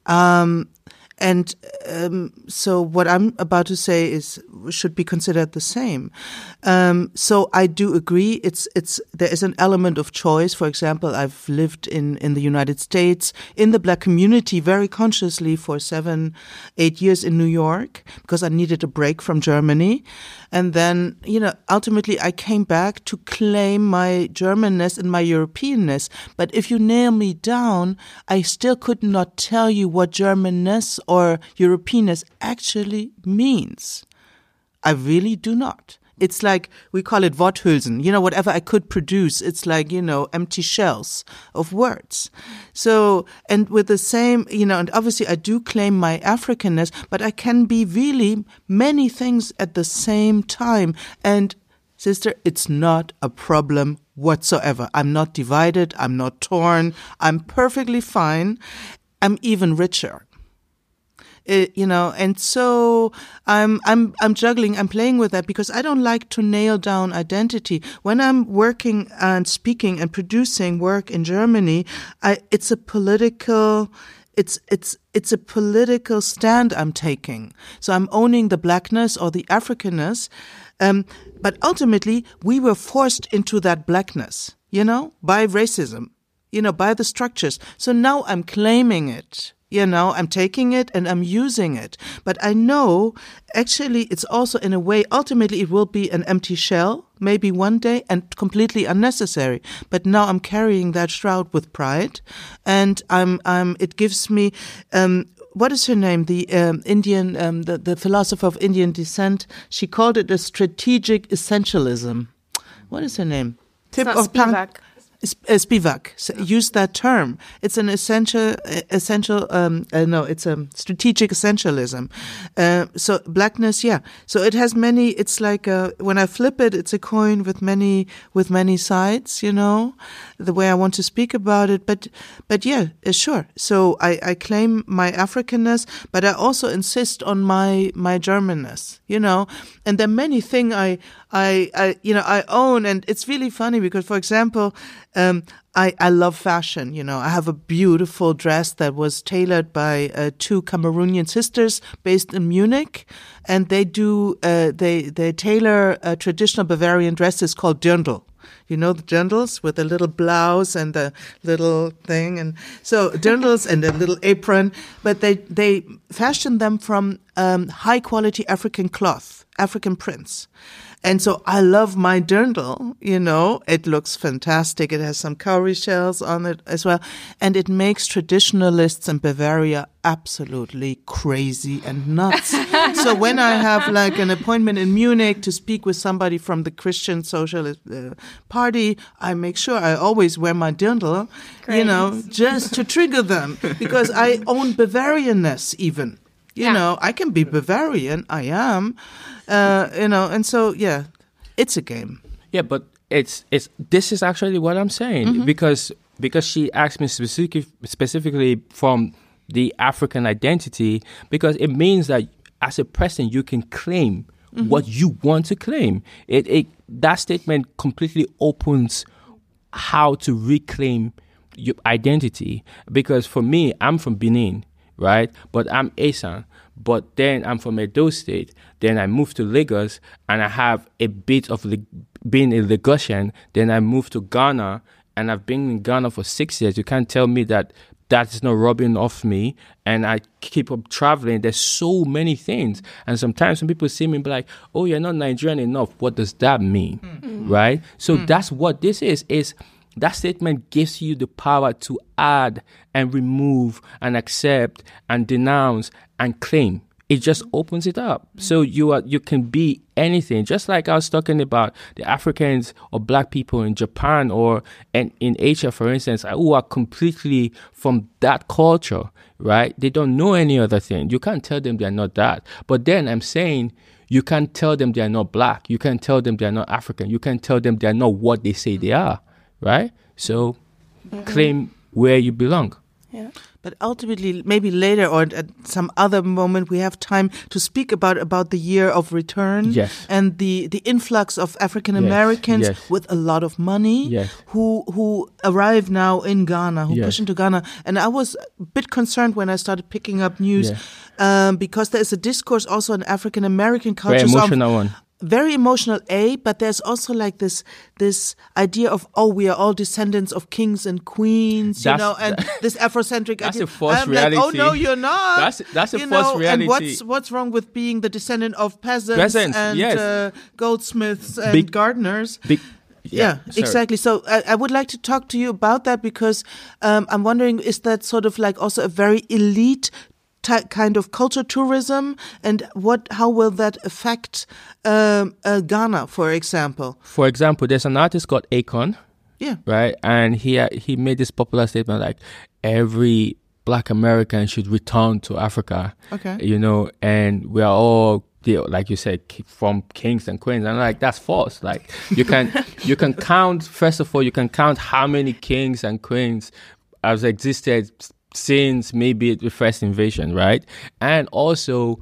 [SPEAKER 4] Um, and um, so what I'm about to say is should be considered the same. Um, so I do agree. It's it's there is an element of choice. For example, I've lived in in the United States in the black community very consciously for seven, eight years in New York because I needed a break from Germany, and then you know ultimately I came back to claim my Germanness and my Europeanness. But if you nail me down, I still could not tell you what Germanness or Europeanness actually means. I really do not. It's like we call it Worthülsen. You know, whatever I could produce, it's like you know empty shells of words. So and with the same, you know, and obviously I do claim my Africanness, but I can be really many things at the same time. And sister, it's not a problem whatsoever. I'm not divided. I'm not torn. I'm perfectly fine. I'm even richer. It, you know, and so I'm I'm I'm juggling. I'm playing with that because I don't like to nail down identity. When I'm working and speaking and producing work in Germany, I it's a political it's it's it's a political stand I'm taking. So I'm owning the blackness or the Africanness, um, but ultimately we were forced into that blackness, you know, by racism, you know, by the structures. So now I'm claiming it. You know, I'm taking it and I'm using it. But I know actually it's also in a way, ultimately it will be an empty shell, maybe one day and completely unnecessary. But now I'm carrying that shroud with pride and I'm, I'm, it gives me, um, what is her name? The um, Indian, um, the, the philosopher of Indian descent. She called it a strategic essentialism. What is her name?
[SPEAKER 7] Tip of.
[SPEAKER 4] Uh, Spivak so use that term. It's an essential, essential. Um, uh, no, it's a strategic essentialism. Uh, so blackness, yeah. So it has many. It's like a, when I flip it, it's a coin with many with many sides. You know, the way I want to speak about it. But but yeah, uh, sure. So I, I claim my Africanness, but I also insist on my my Germanness. You know, and there are many things I I, I, you know, I own, and it's really funny because, for example, um, I, I love fashion. You know, I have a beautiful dress that was tailored by uh, two Cameroonian sisters based in Munich, and they do uh, they they tailor a traditional Bavarian dresses called dirndl. You know the dirndls with the little blouse and the little thing, and so dirndls and a little apron. But they they fashion them from um, high quality African cloth, African prints. And so I love my dirndl, you know, it looks fantastic. It has some cowrie shells on it as well. And it makes traditionalists in Bavaria absolutely crazy and nuts. so when I have like an appointment in Munich to speak with somebody from the Christian Socialist uh, Party, I make sure I always wear my dirndl, Great. you know, just to trigger them because I own Bavarianness even. You yeah. know, I can be Bavarian. I am. Uh, you know, and so yeah, it's a game.
[SPEAKER 5] Yeah, but it's it's this is actually what I'm saying mm-hmm. because because she asked me specific, specifically from the African identity because it means that as a person you can claim mm-hmm. what you want to claim. It, it that statement completely opens how to reclaim your identity because for me I'm from Benin right? But I'm Esan. But then I'm from Edo State. Then I moved to Lagos and I have a bit of being a Lagosian. Then I moved to Ghana and I've been in Ghana for six years. You can't tell me that that is not rubbing off me and I keep up traveling. There's so many things. And sometimes when people see me be like, oh, you're not Nigerian enough, what does that mean? Mm-hmm. Right? So mm-hmm. that's what this is, is that statement gives you the power to add and remove and accept and denounce and claim. It just opens it up. Mm-hmm. So you are you can be anything. Just like I was talking about the Africans or black people in Japan or in, in Asia, for instance, who are completely from that culture, right? They don't know any other thing. You can't tell them they're not that. But then I'm saying you can't tell them they're not black. You can't tell them they're not African. You can't tell them they're not what they say they are right? So mm-hmm. claim where you belong.
[SPEAKER 4] Yeah. But ultimately, maybe later or at some other moment, we have time to speak about about the year of return
[SPEAKER 5] yes.
[SPEAKER 4] and the, the influx of African Americans yes. yes. with a lot of money
[SPEAKER 5] yes.
[SPEAKER 4] who who arrive now in Ghana, who push into Ghana. And I was a bit concerned when I started picking up news um, because there is a discourse also in African American culture.
[SPEAKER 5] Very emotional one
[SPEAKER 4] very emotional a but there's also like this this idea of oh we are all descendants of kings and queens that's, you know and this afrocentric
[SPEAKER 5] that's
[SPEAKER 4] idea.
[SPEAKER 5] a false
[SPEAKER 4] I'm
[SPEAKER 5] reality
[SPEAKER 4] like, oh no you're not
[SPEAKER 5] that's that's a
[SPEAKER 4] you
[SPEAKER 5] false
[SPEAKER 4] know?
[SPEAKER 5] reality
[SPEAKER 4] and what's what's wrong with being the descendant of peasants,
[SPEAKER 5] peasants
[SPEAKER 4] and
[SPEAKER 5] yes.
[SPEAKER 4] uh, goldsmiths and
[SPEAKER 5] big,
[SPEAKER 4] gardeners
[SPEAKER 5] big
[SPEAKER 4] yeah, yeah exactly. So I, I, would like to talk to you about that because um, I'm wondering is that sort of like also a very elite kind of culture tourism, and what how will that affect um, uh, Ghana, for example?
[SPEAKER 5] For example, there's an artist called Akon.
[SPEAKER 4] Yeah.
[SPEAKER 5] Right, and he he made this popular statement like every Black American should return to Africa.
[SPEAKER 4] Okay.
[SPEAKER 5] You know, and we are all like you said from kings and queens and like that's false like you can you can count first of all you can count how many kings and queens has existed since maybe the first invasion right and also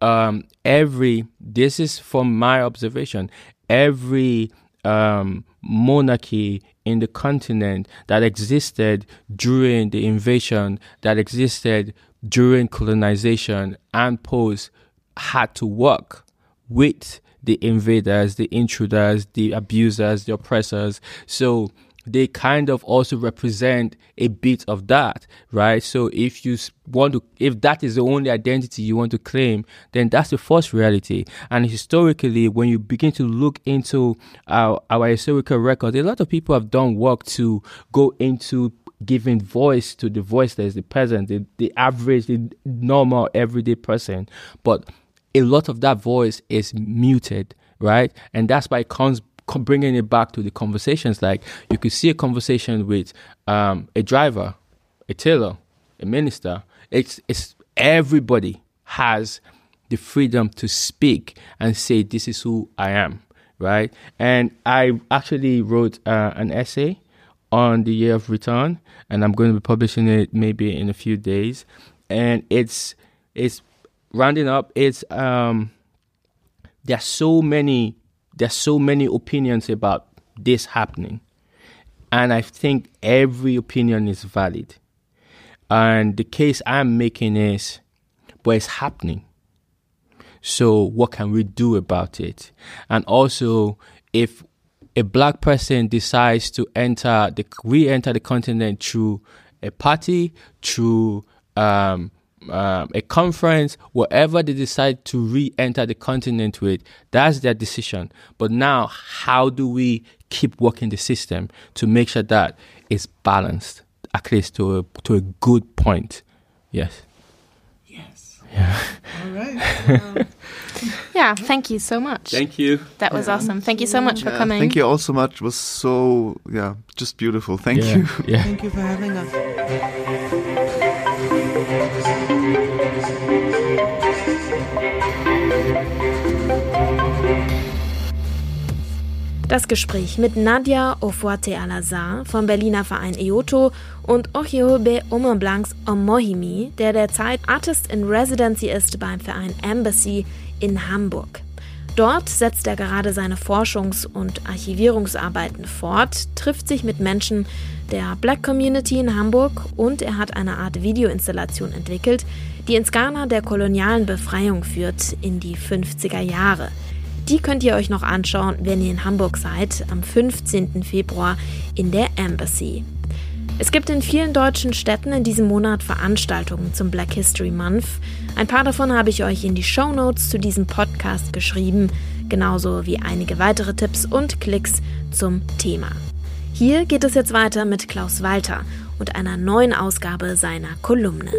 [SPEAKER 5] um every this is from my observation every um monarchy in the continent that existed during the invasion, that existed during colonization and post had to work with the invaders, the intruders, the abusers, the oppressors. So they kind of also represent a bit of that, right? So if you want to, if that is the only identity you want to claim, then that's the first reality. And historically, when you begin to look into our, our historical record, a lot of people have done work to go into giving voice to the voiceless, the peasant, the, the average, the normal, everyday person. But a lot of that voice is muted, right? And that's why it comes bringing it back to the conversations. Like you could see a conversation with um, a driver, a tailor, a minister. It's it's everybody has the freedom to speak and say this is who I am, right? And I actually wrote uh, an essay on the year of return, and I'm going to be publishing it maybe in a few days. And it's it's rounding up. It's um, there are so many there's so many opinions about this happening. And I think every opinion is valid. And the case I'm making is, but it's happening. So what can we do about it? And also, if a black person decides to enter the re-enter the continent through a party, through um, um, a conference, whatever they decide to re-enter the continent with, that's their decision. But now, how do we keep working the system to make sure that it's balanced, at least to a, to a good point? Yes.
[SPEAKER 4] Yes.
[SPEAKER 5] Yeah.
[SPEAKER 4] All right.
[SPEAKER 2] yeah. Thank you so much.
[SPEAKER 5] Thank you.
[SPEAKER 2] That was yeah. awesome. Thank you so much
[SPEAKER 6] yeah,
[SPEAKER 2] for coming.
[SPEAKER 6] Thank you all so much. It was so yeah, just beautiful. Thank
[SPEAKER 5] yeah.
[SPEAKER 6] you.
[SPEAKER 5] Yeah.
[SPEAKER 4] Thank you for having us.
[SPEAKER 2] Das Gespräch mit Nadia Ofuate Alazar vom Berliner Verein EOTO und Ochiobe Omoblancs Omohimi, der derzeit Artist in Residency ist beim Verein Embassy in Hamburg. Dort setzt er gerade seine Forschungs- und Archivierungsarbeiten fort, trifft sich mit Menschen der Black Community in Hamburg und er hat eine Art Videoinstallation entwickelt, die ins Ghana der kolonialen Befreiung führt in die 50er Jahre. Die könnt ihr euch noch anschauen, wenn ihr in Hamburg seid, am 15. Februar in der Embassy. Es gibt in vielen deutschen Städten in diesem Monat Veranstaltungen zum Black History Month. Ein paar davon habe ich euch in die Show Notes zu diesem Podcast geschrieben, genauso wie einige weitere Tipps und Klicks zum Thema. Hier geht es jetzt weiter mit Klaus Walter und einer neuen Ausgabe seiner Kolumne.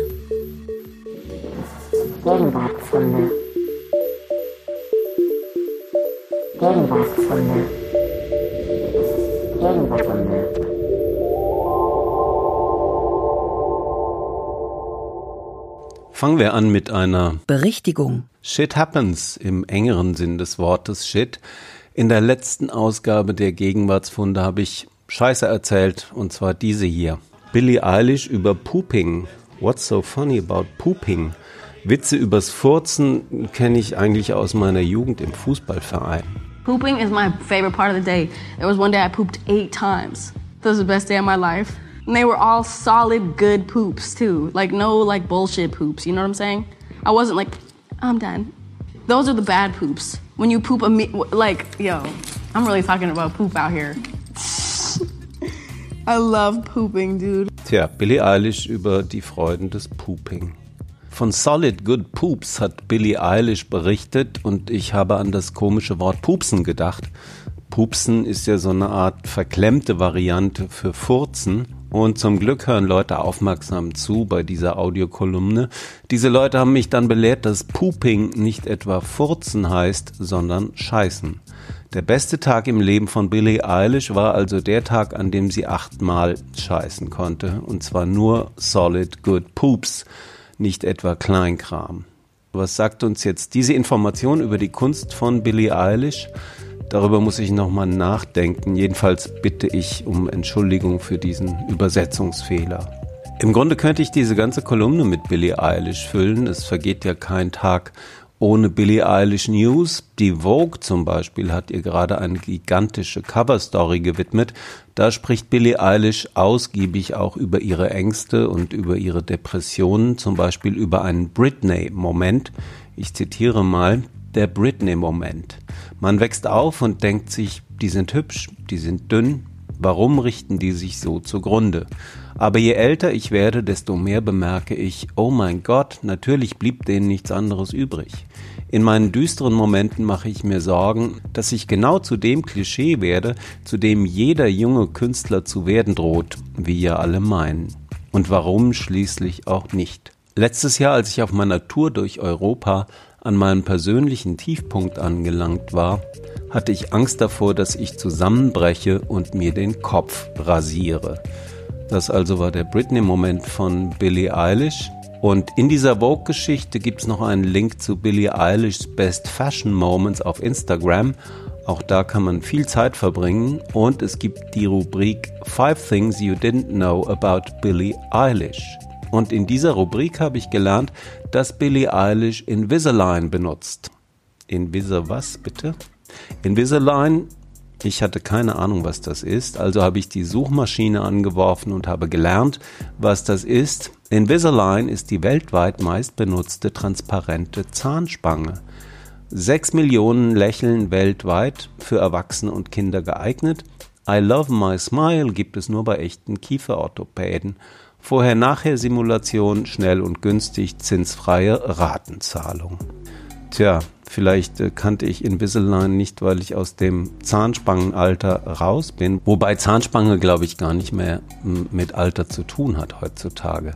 [SPEAKER 8] Gegenwartsfunde. Gegenwartsfunde. Gegenwartsfunde.
[SPEAKER 9] Fangen wir an mit einer
[SPEAKER 10] Berichtigung.
[SPEAKER 9] Shit happens im engeren Sinn des Wortes Shit. In der letzten Ausgabe der Gegenwartsfunde habe ich Scheiße erzählt und zwar diese hier. Billie Eilish über Pooping. What's so funny about Pooping? Witze übers Furzen kenne ich eigentlich aus meiner Jugend im Fußballverein.
[SPEAKER 11] Pooping is my favorite part of the day. There was one day I pooped eight times. That was the best day of my life. And they were all solid, good poops too. Like no like bullshit poops. You know what I'm saying? I wasn't like, I'm done. Those are the bad poops. When you poop a me- like, yo, I'm really talking about poop out here. I love pooping, dude.
[SPEAKER 9] Tja, Billie Eilish über die Freuden des Pooping. Von Solid Good Poops hat Billie Eilish berichtet und ich habe an das komische Wort Pupsen gedacht. Pupsen ist ja so eine Art verklemmte Variante für Furzen Und zum Glück hören Leute aufmerksam zu bei dieser Audiokolumne. Diese Leute haben mich dann belehrt, dass Pooping nicht etwa Furzen heißt, sondern Scheißen. Der beste Tag im Leben von Billie Eilish war also der Tag, an dem sie achtmal scheißen konnte. Und zwar nur solid good poops, nicht etwa Kleinkram. Was sagt uns jetzt diese Information über die Kunst von Billie Eilish? Darüber muss ich nochmal nachdenken. Jedenfalls bitte ich um Entschuldigung für diesen Übersetzungsfehler. Im Grunde könnte ich diese ganze Kolumne mit Billie Eilish füllen. Es vergeht ja kein Tag ohne Billie Eilish News. Die Vogue zum Beispiel hat ihr gerade eine gigantische Coverstory gewidmet. Da spricht Billie Eilish ausgiebig auch über ihre Ängste und über ihre Depressionen, zum Beispiel über einen Britney-Moment. Ich zitiere mal, der Britney-Moment. Man wächst auf und denkt sich, die sind hübsch, die sind dünn, warum richten die sich so zugrunde? Aber je älter ich werde, desto mehr bemerke ich, oh mein Gott, natürlich blieb denen nichts anderes übrig. In meinen düsteren Momenten mache ich mir Sorgen, dass ich genau zu dem Klischee werde, zu dem jeder junge Künstler zu werden droht, wie ja alle meinen. Und warum schließlich auch nicht. Letztes Jahr, als ich auf meiner Tour durch Europa an meinem persönlichen Tiefpunkt angelangt war, hatte ich Angst davor, dass ich zusammenbreche und mir den Kopf rasiere. Das also war der Britney-Moment von Billie Eilish. Und in dieser Vogue-Geschichte gibt es noch einen Link zu Billie Eilish's Best Fashion Moments auf Instagram. Auch da kann man viel Zeit verbringen. Und es gibt die Rubrik Five Things You Didn't Know About Billie Eilish. Und in dieser Rubrik habe ich gelernt, dass Billie Eilish Invisalign benutzt. Invisa was bitte? Invisalign, ich hatte keine Ahnung, was das ist, also habe ich die Suchmaschine angeworfen und habe gelernt, was das ist. Invisalign ist die weltweit meist benutzte transparente Zahnspange. Sechs Millionen Lächeln weltweit für Erwachsene und Kinder geeignet. I Love My Smile gibt es nur bei echten Kieferorthopäden. Vorher-Nachher-Simulation, schnell und günstig, zinsfreie Ratenzahlung. Tja, vielleicht äh, kannte ich Invisalign nicht, weil ich aus dem Zahnspangenalter raus bin. Wobei Zahnspange, glaube ich, gar nicht mehr mit Alter zu tun hat heutzutage.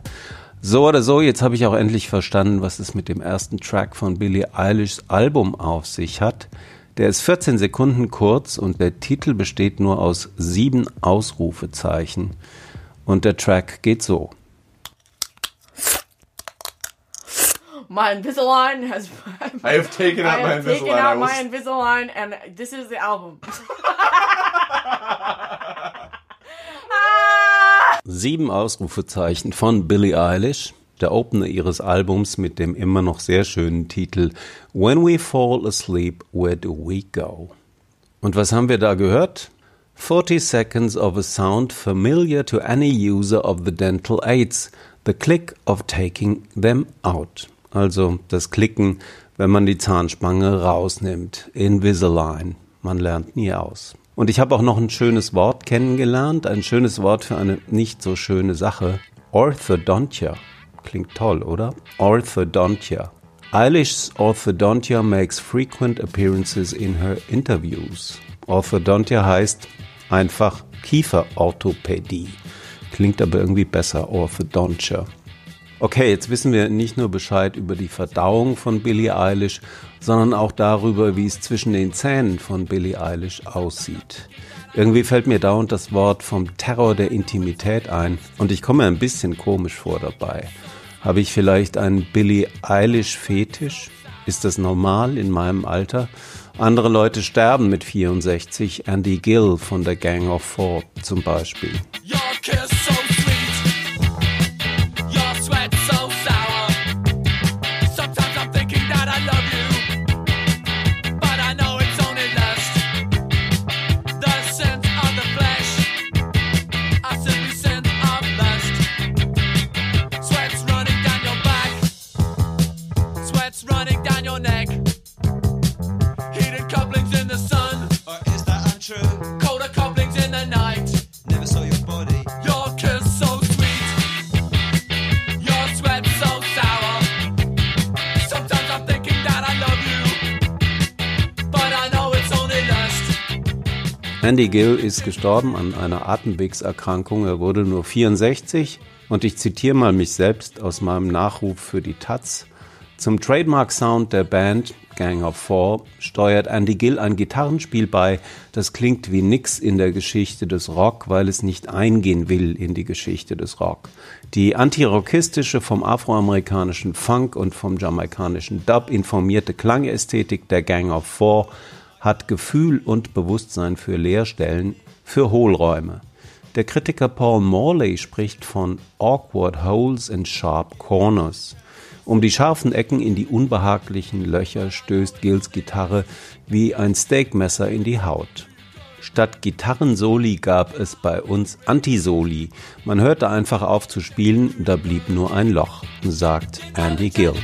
[SPEAKER 9] So oder so, jetzt habe ich auch endlich verstanden, was es mit dem ersten Track von Billie Eilishs Album auf sich hat. Der ist 14 Sekunden kurz und der Titel besteht nur aus sieben Ausrufezeichen. Und der Track geht so.
[SPEAKER 12] My Invisalign has.
[SPEAKER 13] I have taken out
[SPEAKER 12] I
[SPEAKER 13] my
[SPEAKER 12] have taken
[SPEAKER 13] Invisalign. I
[SPEAKER 12] out
[SPEAKER 13] will
[SPEAKER 12] my
[SPEAKER 13] s-
[SPEAKER 12] Invisalign, and this is the album.
[SPEAKER 9] Sieben Ausrufezeichen von Billie Eilish, der Opener ihres Albums mit dem immer noch sehr schönen Titel When We Fall Asleep, Where Do We Go? Und was haben wir da gehört? 40 seconds of a sound familiar to any user of the dental aids, the click of taking them out. Also das Klicken, wenn man die Zahnspange rausnimmt. Invisalign. Man lernt nie aus. Und ich habe auch noch ein schönes Wort kennengelernt, ein schönes Wort für eine nicht so schöne Sache. Orthodontia. Klingt toll, oder? Orthodontia. Eilish's Orthodontia makes frequent appearances in her interviews. Orthodontia heißt einfach Kieferorthopädie. Klingt aber irgendwie besser, Orthodontia. Okay, jetzt wissen wir nicht nur Bescheid über die Verdauung von Billie Eilish, sondern auch darüber, wie es zwischen den Zähnen von Billie Eilish aussieht. Irgendwie fällt mir dauernd das Wort vom Terror der Intimität ein und ich komme ein bisschen komisch vor dabei. Habe ich vielleicht einen Billie Eilish Fetisch? Ist das normal in meinem Alter? Andere Leute sterben mit 64, Andy Gill von der Gang of Four zum Beispiel. Andy Gill ist gestorben an einer Atemwegserkrankung. Er wurde nur 64 und ich zitiere mal mich selbst aus meinem Nachruf für die Taz. Zum Trademark-Sound der Band Gang of Four steuert Andy Gill ein Gitarrenspiel bei, das klingt wie nix in der Geschichte des Rock, weil es nicht eingehen will in die Geschichte des Rock. Die antirockistische, vom afroamerikanischen Funk und vom jamaikanischen Dub informierte Klangästhetik der Gang of Four hat Gefühl und Bewusstsein für Leerstellen, für Hohlräume. Der Kritiker Paul Morley spricht von awkward holes and sharp corners. Um die scharfen Ecken in die unbehaglichen Löcher stößt Gills Gitarre wie ein Steakmesser in die Haut. Statt Gitarrensoli gab es bei uns Antisoli. Man hörte einfach auf zu spielen, da blieb nur ein Loch, sagt Andy Gill.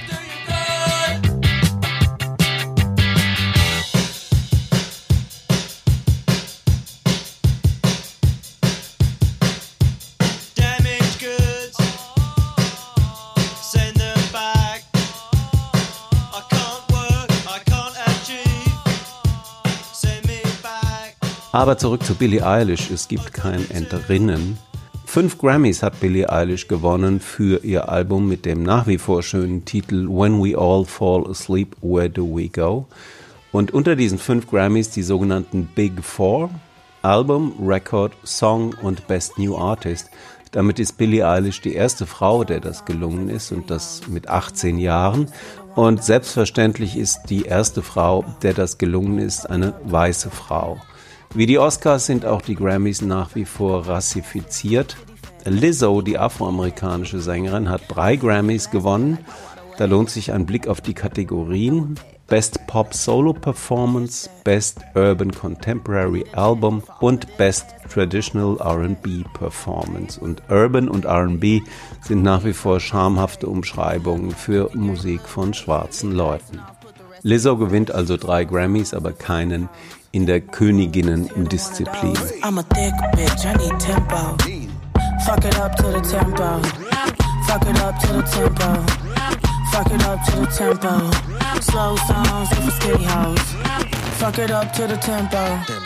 [SPEAKER 9] Aber zurück zu Billie Eilish. Es gibt kein Enterinnen. Fünf Grammys hat Billie Eilish gewonnen für ihr Album mit dem nach wie vor schönen Titel When We All Fall Asleep, Where Do We Go? Und unter diesen fünf Grammys die sogenannten Big Four, Album, Record, Song und Best New Artist. Damit ist Billie Eilish die erste Frau, der das gelungen ist und das mit 18 Jahren. Und selbstverständlich ist die erste Frau, der das gelungen ist, eine weiße Frau. Wie die Oscars sind auch die Grammys nach wie vor rassifiziert. Lizzo, die afroamerikanische Sängerin, hat drei Grammys gewonnen. Da lohnt sich ein Blick auf die Kategorien. Best Pop Solo Performance, Best Urban Contemporary Album und Best Traditional RB Performance. Und Urban und RB sind nach wie vor schamhafte Umschreibungen für Musik von schwarzen Leuten. Lizzo gewinnt also drei Grammys, aber keinen in der Königinnen-Disziplin.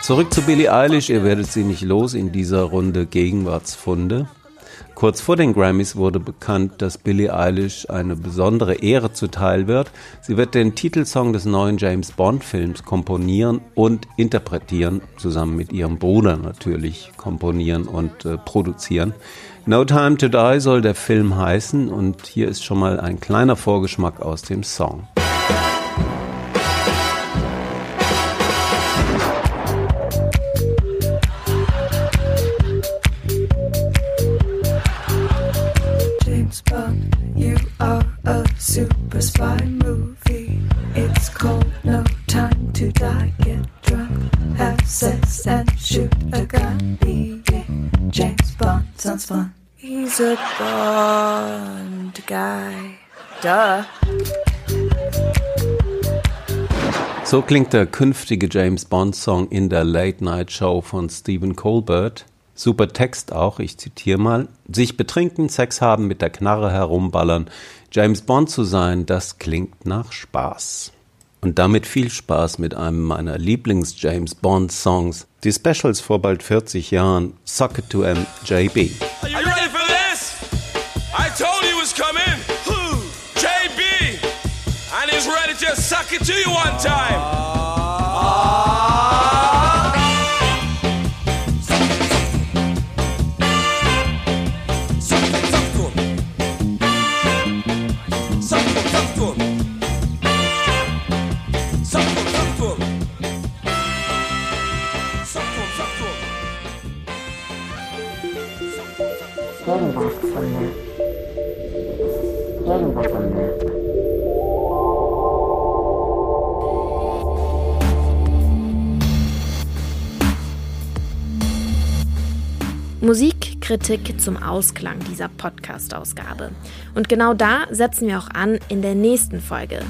[SPEAKER 9] Zurück zu Billie Eilish, ihr werdet sie nicht los in dieser Runde Gegenwartsfunde. Kurz vor den Grammys wurde bekannt, dass Billie Eilish eine besondere Ehre zuteil wird. Sie wird den Titelsong des neuen James Bond Films komponieren und interpretieren, zusammen mit ihrem Bruder natürlich komponieren und äh, produzieren. No Time to Die soll der Film heißen und hier ist schon mal ein kleiner Vorgeschmack aus dem Song.
[SPEAKER 13] Spy movie. It's called No Time to Die. Get drunk, have sex, and shoot a gun. Be James Bond sounds fun. He's a Bond guy. Duh.
[SPEAKER 9] So klingt der künftige James Bond Song in der Late Night Show von Stephen Colbert. Super Text auch, ich zitiere mal. Sich betrinken, Sex haben, mit der Knarre herumballern. James Bond zu sein, das klingt nach Spaß. Und damit viel Spaß mit einem meiner Lieblings-James Bond Songs. Die Specials vor bald 40 Jahren. Suck it to M. JB.
[SPEAKER 14] Are you ready for this? I told you it was coming. JB, and he's ready to suck it to you one time.
[SPEAKER 2] Gegenwartsfunde. Gegenwartsfunde.
[SPEAKER 3] Musikkritik zum Ausklang dieser Podcast-Ausgabe. Und genau da setzen wir auch an in der nächsten Folge.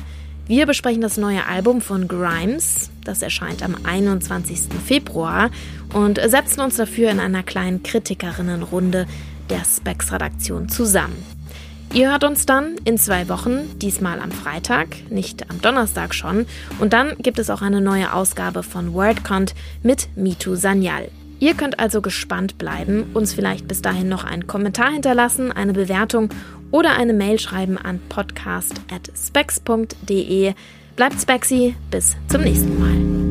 [SPEAKER 3] Wir besprechen das neue Album von Grimes, das erscheint am 21. Februar, und setzen uns dafür in einer kleinen Kritikerinnenrunde der Specs-Redaktion zusammen.
[SPEAKER 2] Ihr hört uns dann in zwei Wochen, diesmal am Freitag, nicht am Donnerstag schon. Und dann gibt es auch eine neue Ausgabe von WordCont mit Mitu Sanyal. Ihr könnt also gespannt bleiben, uns vielleicht bis dahin noch einen Kommentar hinterlassen, eine Bewertung oder eine Mail schreiben an podcast.spex.de. Bleibt spexy, bis zum nächsten Mal.